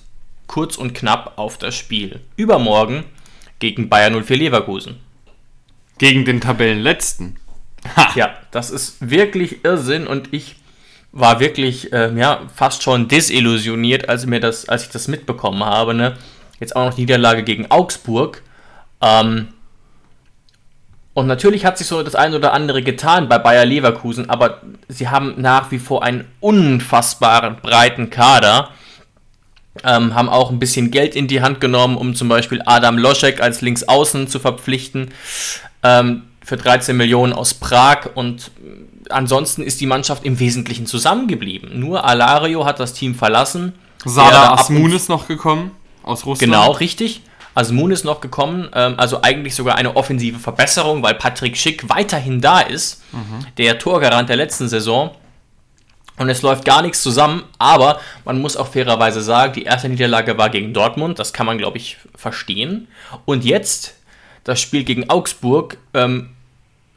kurz und knapp auf das Spiel. Übermorgen gegen Bayern 04 Leverkusen. Gegen den Tabellenletzten. Ja, das ist wirklich Irrsinn und ich war wirklich äh, ja, fast schon desillusioniert, als, mir das, als ich das mitbekommen habe. Ne? jetzt auch noch Niederlage gegen Augsburg. Ähm, und natürlich hat sich so das eine oder andere getan bei Bayer Leverkusen, aber sie haben nach wie vor einen unfassbaren breiten Kader. Ähm, haben auch ein bisschen Geld in die Hand genommen, um zum Beispiel Adam Loschek als Linksaußen zu verpflichten. Ähm, für 13 Millionen aus Prag und ansonsten ist die Mannschaft im Wesentlichen zusammengeblieben. Nur Alario hat das Team verlassen. Sada Asmun ist noch gekommen aus Russland. Genau, richtig. Asmun ist noch gekommen, ähm, also eigentlich sogar eine offensive Verbesserung, weil Patrick Schick weiterhin da ist, mhm. der Torgarant der letzten Saison. Und es läuft gar nichts zusammen, aber man muss auch fairerweise sagen, die erste Niederlage war gegen Dortmund, das kann man, glaube ich, verstehen. Und jetzt das Spiel gegen Augsburg, ähm,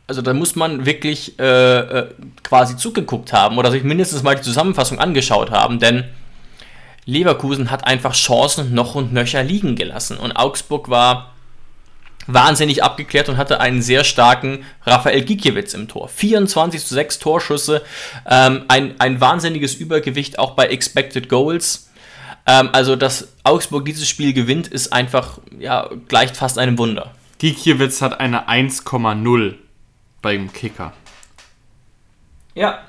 also da muss man wirklich äh, äh, quasi zugeguckt haben oder sich mindestens mal die Zusammenfassung angeschaut haben, denn Leverkusen hat einfach Chancen noch und nöcher liegen gelassen und Augsburg war wahnsinnig abgeklärt und hatte einen sehr starken Rafael Gikiewicz im Tor. 24 zu 6 Torschüsse, ähm, ein, ein wahnsinniges Übergewicht auch bei Expected Goals. Ähm, also, dass Augsburg dieses Spiel gewinnt, ist einfach, ja, gleicht fast einem Wunder. Gikiewicz hat eine 1,0 beim Kicker. Ja.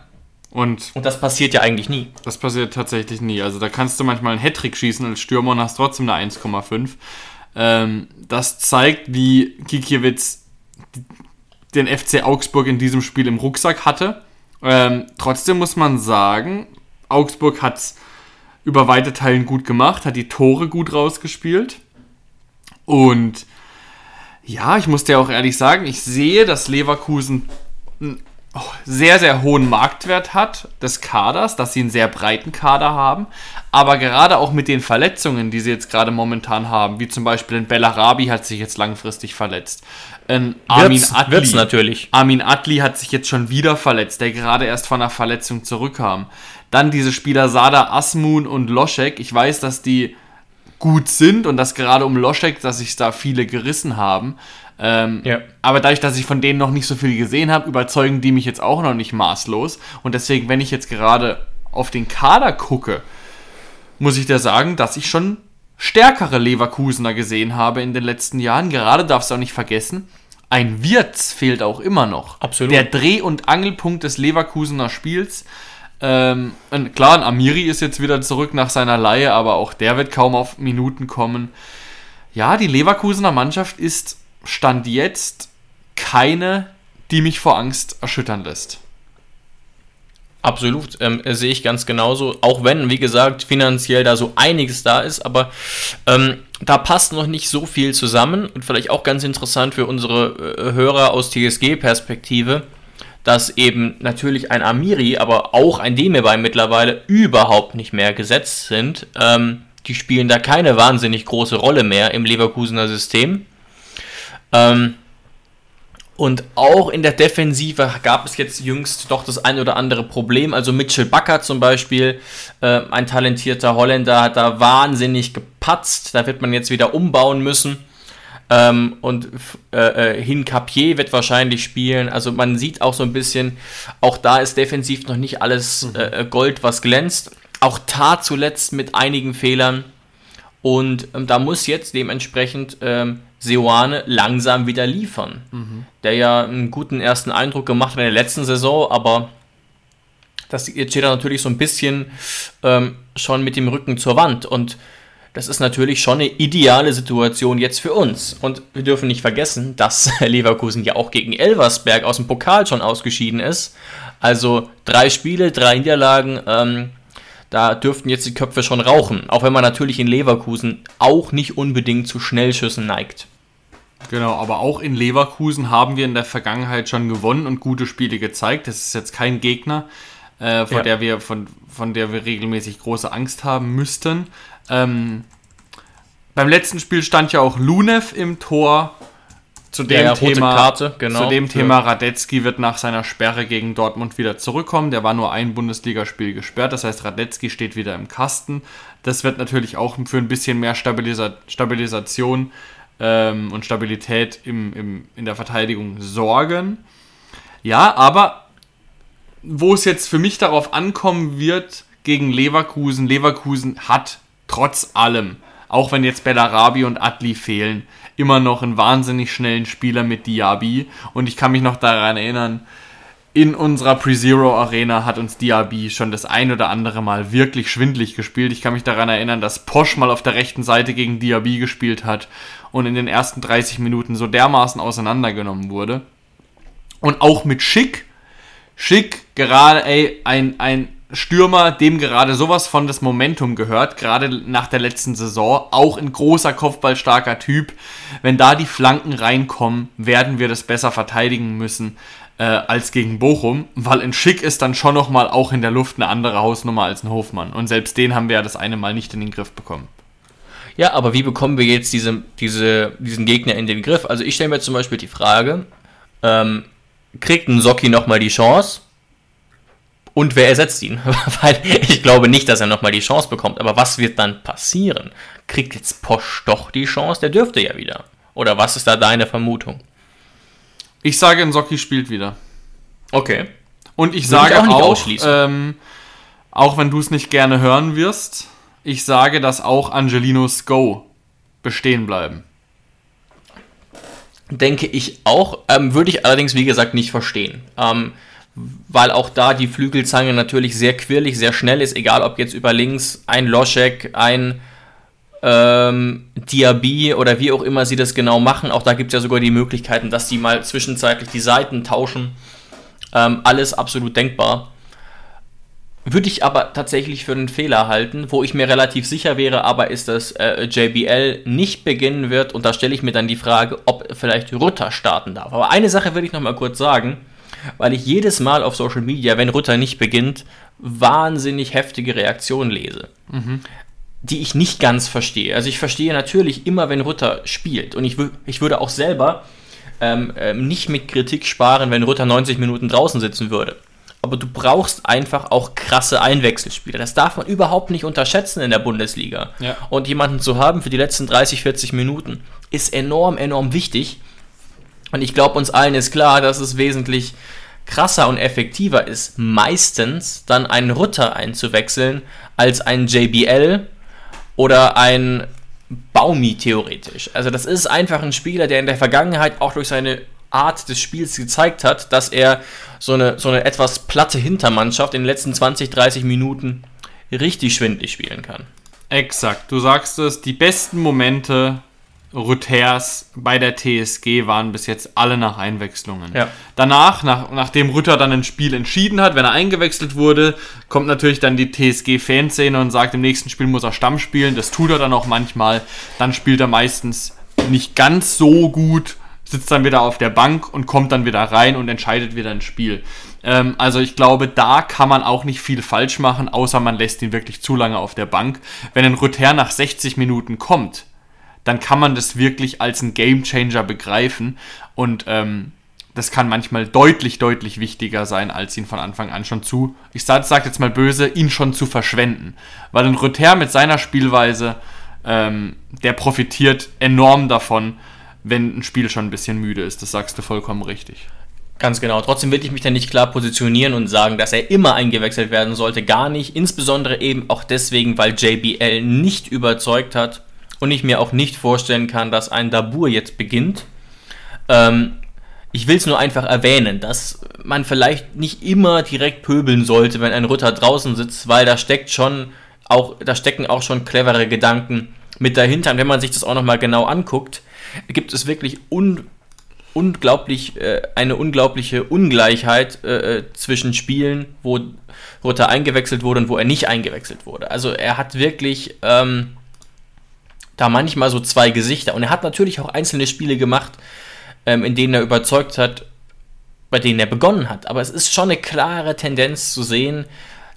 Und, und das passiert ja eigentlich nie. Das passiert tatsächlich nie. Also da kannst du manchmal einen Hattrick schießen als Stürmer und hast trotzdem eine 1,5. Ähm, das zeigt, wie Gikiewicz den FC Augsburg in diesem Spiel im Rucksack hatte. Ähm, trotzdem muss man sagen, Augsburg hat es über weite Teilen gut gemacht, hat die Tore gut rausgespielt. Und ja, ich muss dir auch ehrlich sagen, ich sehe, dass Leverkusen einen sehr, sehr hohen Marktwert hat des Kaders, dass sie einen sehr breiten Kader haben. Aber gerade auch mit den Verletzungen, die sie jetzt gerade momentan haben, wie zum Beispiel ein Bellarabi hat sich jetzt langfristig verletzt. Ein Armin wird's, Adli, wird's natürlich. Armin Adli hat sich jetzt schon wieder verletzt, der gerade erst von einer Verletzung zurückkam. Dann diese Spieler Sada Asmun und Loschek. Ich weiß, dass die gut sind und dass gerade um Loschek, dass sich da viele gerissen haben. Ähm, ja. Aber dadurch, dass ich von denen noch nicht so viel gesehen habe, überzeugen die mich jetzt auch noch nicht maßlos. Und deswegen, wenn ich jetzt gerade auf den Kader gucke, muss ich dir sagen, dass ich schon stärkere Leverkusener gesehen habe in den letzten Jahren. Gerade darfst du auch nicht vergessen, ein Wirtz fehlt auch immer noch. Absolut. Der Dreh- und Angelpunkt des Leverkusener Spiels. Ähm, klar, ein Amiri ist jetzt wieder zurück nach seiner Laie, aber auch der wird kaum auf Minuten kommen. Ja, die Leverkusener Mannschaft ist Stand jetzt keine, die mich vor Angst erschüttern lässt. Absolut, ähm, sehe ich ganz genauso. Auch wenn, wie gesagt, finanziell da so einiges da ist, aber ähm, da passt noch nicht so viel zusammen und vielleicht auch ganz interessant für unsere äh, Hörer aus TSG-Perspektive dass eben natürlich ein Amiri, aber auch ein Demirbay mittlerweile überhaupt nicht mehr gesetzt sind. Ähm, die spielen da keine wahnsinnig große Rolle mehr im Leverkusener System. Ähm, und auch in der Defensive gab es jetzt jüngst doch das ein oder andere Problem. Also Mitchell Bakker zum Beispiel, äh, ein talentierter Holländer, hat da wahnsinnig gepatzt. Da wird man jetzt wieder umbauen müssen. Ähm, und äh, äh Hincapier wird wahrscheinlich spielen. Also man sieht auch so ein bisschen, auch da ist defensiv noch nicht alles mhm. äh, Gold, was glänzt. Auch Tar zuletzt mit einigen Fehlern. Und ähm, da muss jetzt dementsprechend ähm, Seoane langsam wieder liefern. Mhm. Der ja einen guten ersten Eindruck gemacht hat in der letzten Saison, aber das jetzt steht er natürlich so ein bisschen ähm, schon mit dem Rücken zur Wand. Und das ist natürlich schon eine ideale Situation jetzt für uns. Und wir dürfen nicht vergessen, dass *laughs* Leverkusen ja auch gegen Elversberg aus dem Pokal schon ausgeschieden ist. Also drei Spiele, drei Niederlagen. Ähm, da dürften jetzt die Köpfe schon rauchen. Auch wenn man natürlich in Leverkusen auch nicht unbedingt zu Schnellschüssen neigt. Genau, aber auch in Leverkusen haben wir in der Vergangenheit schon gewonnen und gute Spiele gezeigt. Das ist jetzt kein Gegner, äh, von, ja. der wir, von, von der wir regelmäßig große Angst haben müssten. Ähm, beim letzten Spiel stand ja auch Lunev im Tor. Zu dem, ja, Thema, Karte, genau, zu dem Thema Radetzky wird nach seiner Sperre gegen Dortmund wieder zurückkommen. Der war nur ein Bundesligaspiel gesperrt, das heißt Radetzky steht wieder im Kasten. Das wird natürlich auch für ein bisschen mehr Stabilisa Stabilisation ähm, und Stabilität im, im, in der Verteidigung sorgen. Ja, aber wo es jetzt für mich darauf ankommen wird gegen Leverkusen, Leverkusen hat trotz allem auch wenn jetzt Bellarabi und Atli fehlen, immer noch einen wahnsinnig schnellen Spieler mit Diaby. Und ich kann mich noch daran erinnern, in unserer Pre-Zero Arena hat uns Diaby schon das ein oder andere Mal wirklich schwindlig gespielt. Ich kann mich daran erinnern, dass Posch mal auf der rechten Seite gegen Diaby gespielt hat und in den ersten 30 Minuten so dermaßen auseinandergenommen wurde. Und auch mit Schick. Schick, gerade, ey, ein, ein Stürmer, dem gerade sowas von das Momentum gehört, gerade nach der letzten Saison. Auch ein großer, kopfballstarker Typ. Wenn da die Flanken reinkommen, werden wir das besser verteidigen müssen äh, als gegen Bochum, weil ein Schick ist dann schon nochmal auch in der Luft eine andere Hausnummer als ein Hofmann. Und selbst den haben wir ja das eine Mal nicht in den Griff bekommen. Ja, aber wie bekommen wir jetzt diese, diese, diesen Gegner in den Griff? Also ich stelle mir zum Beispiel die Frage, ähm, kriegt ein Socki nochmal die Chance? Und wer ersetzt ihn? *laughs* Weil ich glaube nicht, dass er nochmal die Chance bekommt. Aber was wird dann passieren? Kriegt jetzt Posch doch die Chance? Der dürfte ja wieder. Oder was ist da deine Vermutung? Ich sage, Nsocki spielt wieder. Okay. Und ich Würde sage ich auch, auch, ähm, auch wenn du es nicht gerne hören wirst, ich sage, dass auch Angelinos Go bestehen bleiben. Denke ich auch. Ähm, würde ich allerdings, wie gesagt, nicht verstehen. Ähm, weil auch da die Flügelzange natürlich sehr quirlig, sehr schnell ist, egal ob jetzt über links ein Loschek, ein ähm, Diaby oder wie auch immer sie das genau machen. Auch da gibt es ja sogar die Möglichkeiten, dass die mal zwischenzeitlich die Seiten tauschen. Ähm, alles absolut denkbar. Würde ich aber tatsächlich für einen Fehler halten, wo ich mir relativ sicher wäre, aber ist, dass äh, JBL nicht beginnen wird. Und da stelle ich mir dann die Frage, ob vielleicht Rutter starten darf. Aber eine Sache würde ich noch mal kurz sagen, weil ich jedes Mal auf Social Media, wenn Rutter nicht beginnt, wahnsinnig heftige Reaktionen lese. Mhm die ich nicht ganz verstehe. Also ich verstehe natürlich immer, wenn Rutter spielt. Und ich, ich würde auch selber ähm, ähm, nicht mit Kritik sparen, wenn Rutter 90 Minuten draußen sitzen würde. Aber du brauchst einfach auch krasse Einwechselspieler. Das darf man überhaupt nicht unterschätzen in der Bundesliga. Ja. Und jemanden zu haben für die letzten 30, 40 Minuten ist enorm, enorm wichtig. Und ich glaube, uns allen ist klar, dass es wesentlich krasser und effektiver ist, meistens dann einen Rutter einzuwechseln, als einen JBL oder ein Baumi theoretisch. Also das ist einfach ein Spieler, der in der Vergangenheit auch durch seine Art des Spiels gezeigt hat, dass er so eine, so eine etwas platte Hintermannschaft in den letzten 20, 30 Minuten richtig schwindlig spielen kann. Exakt, du sagst es, die besten Momente Rütters bei der TSG waren bis jetzt alle nach Einwechslungen. Ja. Danach, nach, nachdem Rütter dann ein Spiel entschieden hat, wenn er eingewechselt wurde, kommt natürlich dann die TSG-Fanszene und sagt, im nächsten Spiel muss er Stamm spielen. Das tut er dann auch manchmal. Dann spielt er meistens nicht ganz so gut, sitzt dann wieder auf der Bank und kommt dann wieder rein und entscheidet wieder ein Spiel. Ähm, also ich glaube, da kann man auch nicht viel falsch machen, außer man lässt ihn wirklich zu lange auf der Bank. Wenn ein Rütter nach 60 Minuten kommt, dann kann man das wirklich als ein Gamechanger begreifen und ähm, das kann manchmal deutlich, deutlich wichtiger sein, als ihn von Anfang an schon zu, ich sage sag jetzt mal böse, ihn schon zu verschwenden. Weil ein Rüther mit seiner Spielweise, ähm, der profitiert enorm davon, wenn ein Spiel schon ein bisschen müde ist. Das sagst du vollkommen richtig. Ganz genau. Trotzdem will ich mich da nicht klar positionieren und sagen, dass er immer eingewechselt werden sollte. Gar nicht. Insbesondere eben auch deswegen, weil JBL nicht überzeugt hat und ich mir auch nicht vorstellen kann, dass ein Dabur jetzt beginnt. Ähm, ich will es nur einfach erwähnen, dass man vielleicht nicht immer direkt pöbeln sollte, wenn ein Ritter draußen sitzt, weil da steckt schon auch, da stecken auch schon clevere Gedanken mit dahinter. Und wenn man sich das auch nochmal genau anguckt, gibt es wirklich un, unglaublich, äh, eine unglaubliche Ungleichheit äh, äh zwischen Spielen, wo Ritter eingewechselt wurde und wo er nicht eingewechselt wurde. Also er hat wirklich ähm, da manchmal so zwei Gesichter. Und er hat natürlich auch einzelne Spiele gemacht, ähm, in denen er überzeugt hat, bei denen er begonnen hat. Aber es ist schon eine klare Tendenz zu sehen,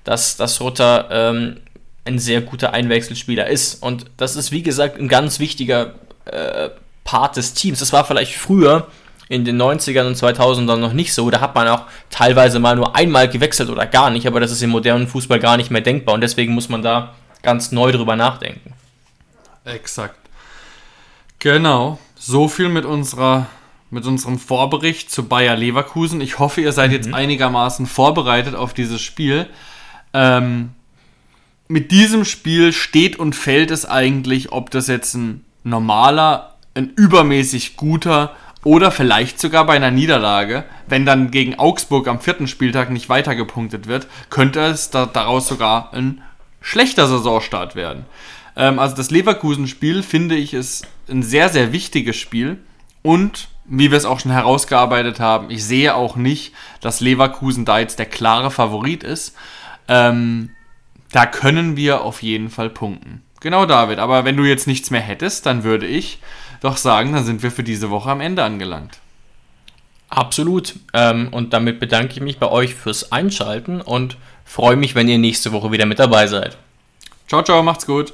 dass, dass Rutter ähm, ein sehr guter Einwechselspieler ist. Und das ist, wie gesagt, ein ganz wichtiger äh, Part des Teams. Das war vielleicht früher in den 90ern und 2000ern noch nicht so. Da hat man auch teilweise mal nur einmal gewechselt oder gar nicht. Aber das ist im modernen Fußball gar nicht mehr denkbar. Und deswegen muss man da ganz neu drüber nachdenken. Exakt. Genau. So viel mit unserer mit unserem Vorbericht zu Bayer Leverkusen. Ich hoffe, ihr seid mhm. jetzt einigermaßen vorbereitet auf dieses Spiel. Ähm, mit diesem Spiel steht und fällt es eigentlich, ob das jetzt ein normaler, ein übermäßig guter oder vielleicht sogar bei einer Niederlage, wenn dann gegen Augsburg am vierten Spieltag nicht weitergepunktet wird, könnte es da, daraus sogar ein schlechter Saisonstart werden. Ähm, also das Leverkusen-Spiel finde ich ist ein sehr, sehr wichtiges Spiel und wie wir es auch schon herausgearbeitet haben, ich sehe auch nicht, dass Leverkusen da jetzt der klare Favorit ist. Ähm, da können wir auf jeden Fall punkten. Genau, David. Aber wenn du jetzt nichts mehr hättest, dann würde ich doch sagen, dann sind wir für diese Woche am Ende angelangt. Absolut. Ähm, und damit bedanke ich mich bei euch fürs Einschalten und freue mich, wenn ihr nächste Woche wieder mit dabei seid. Ciao, ciao, macht's gut.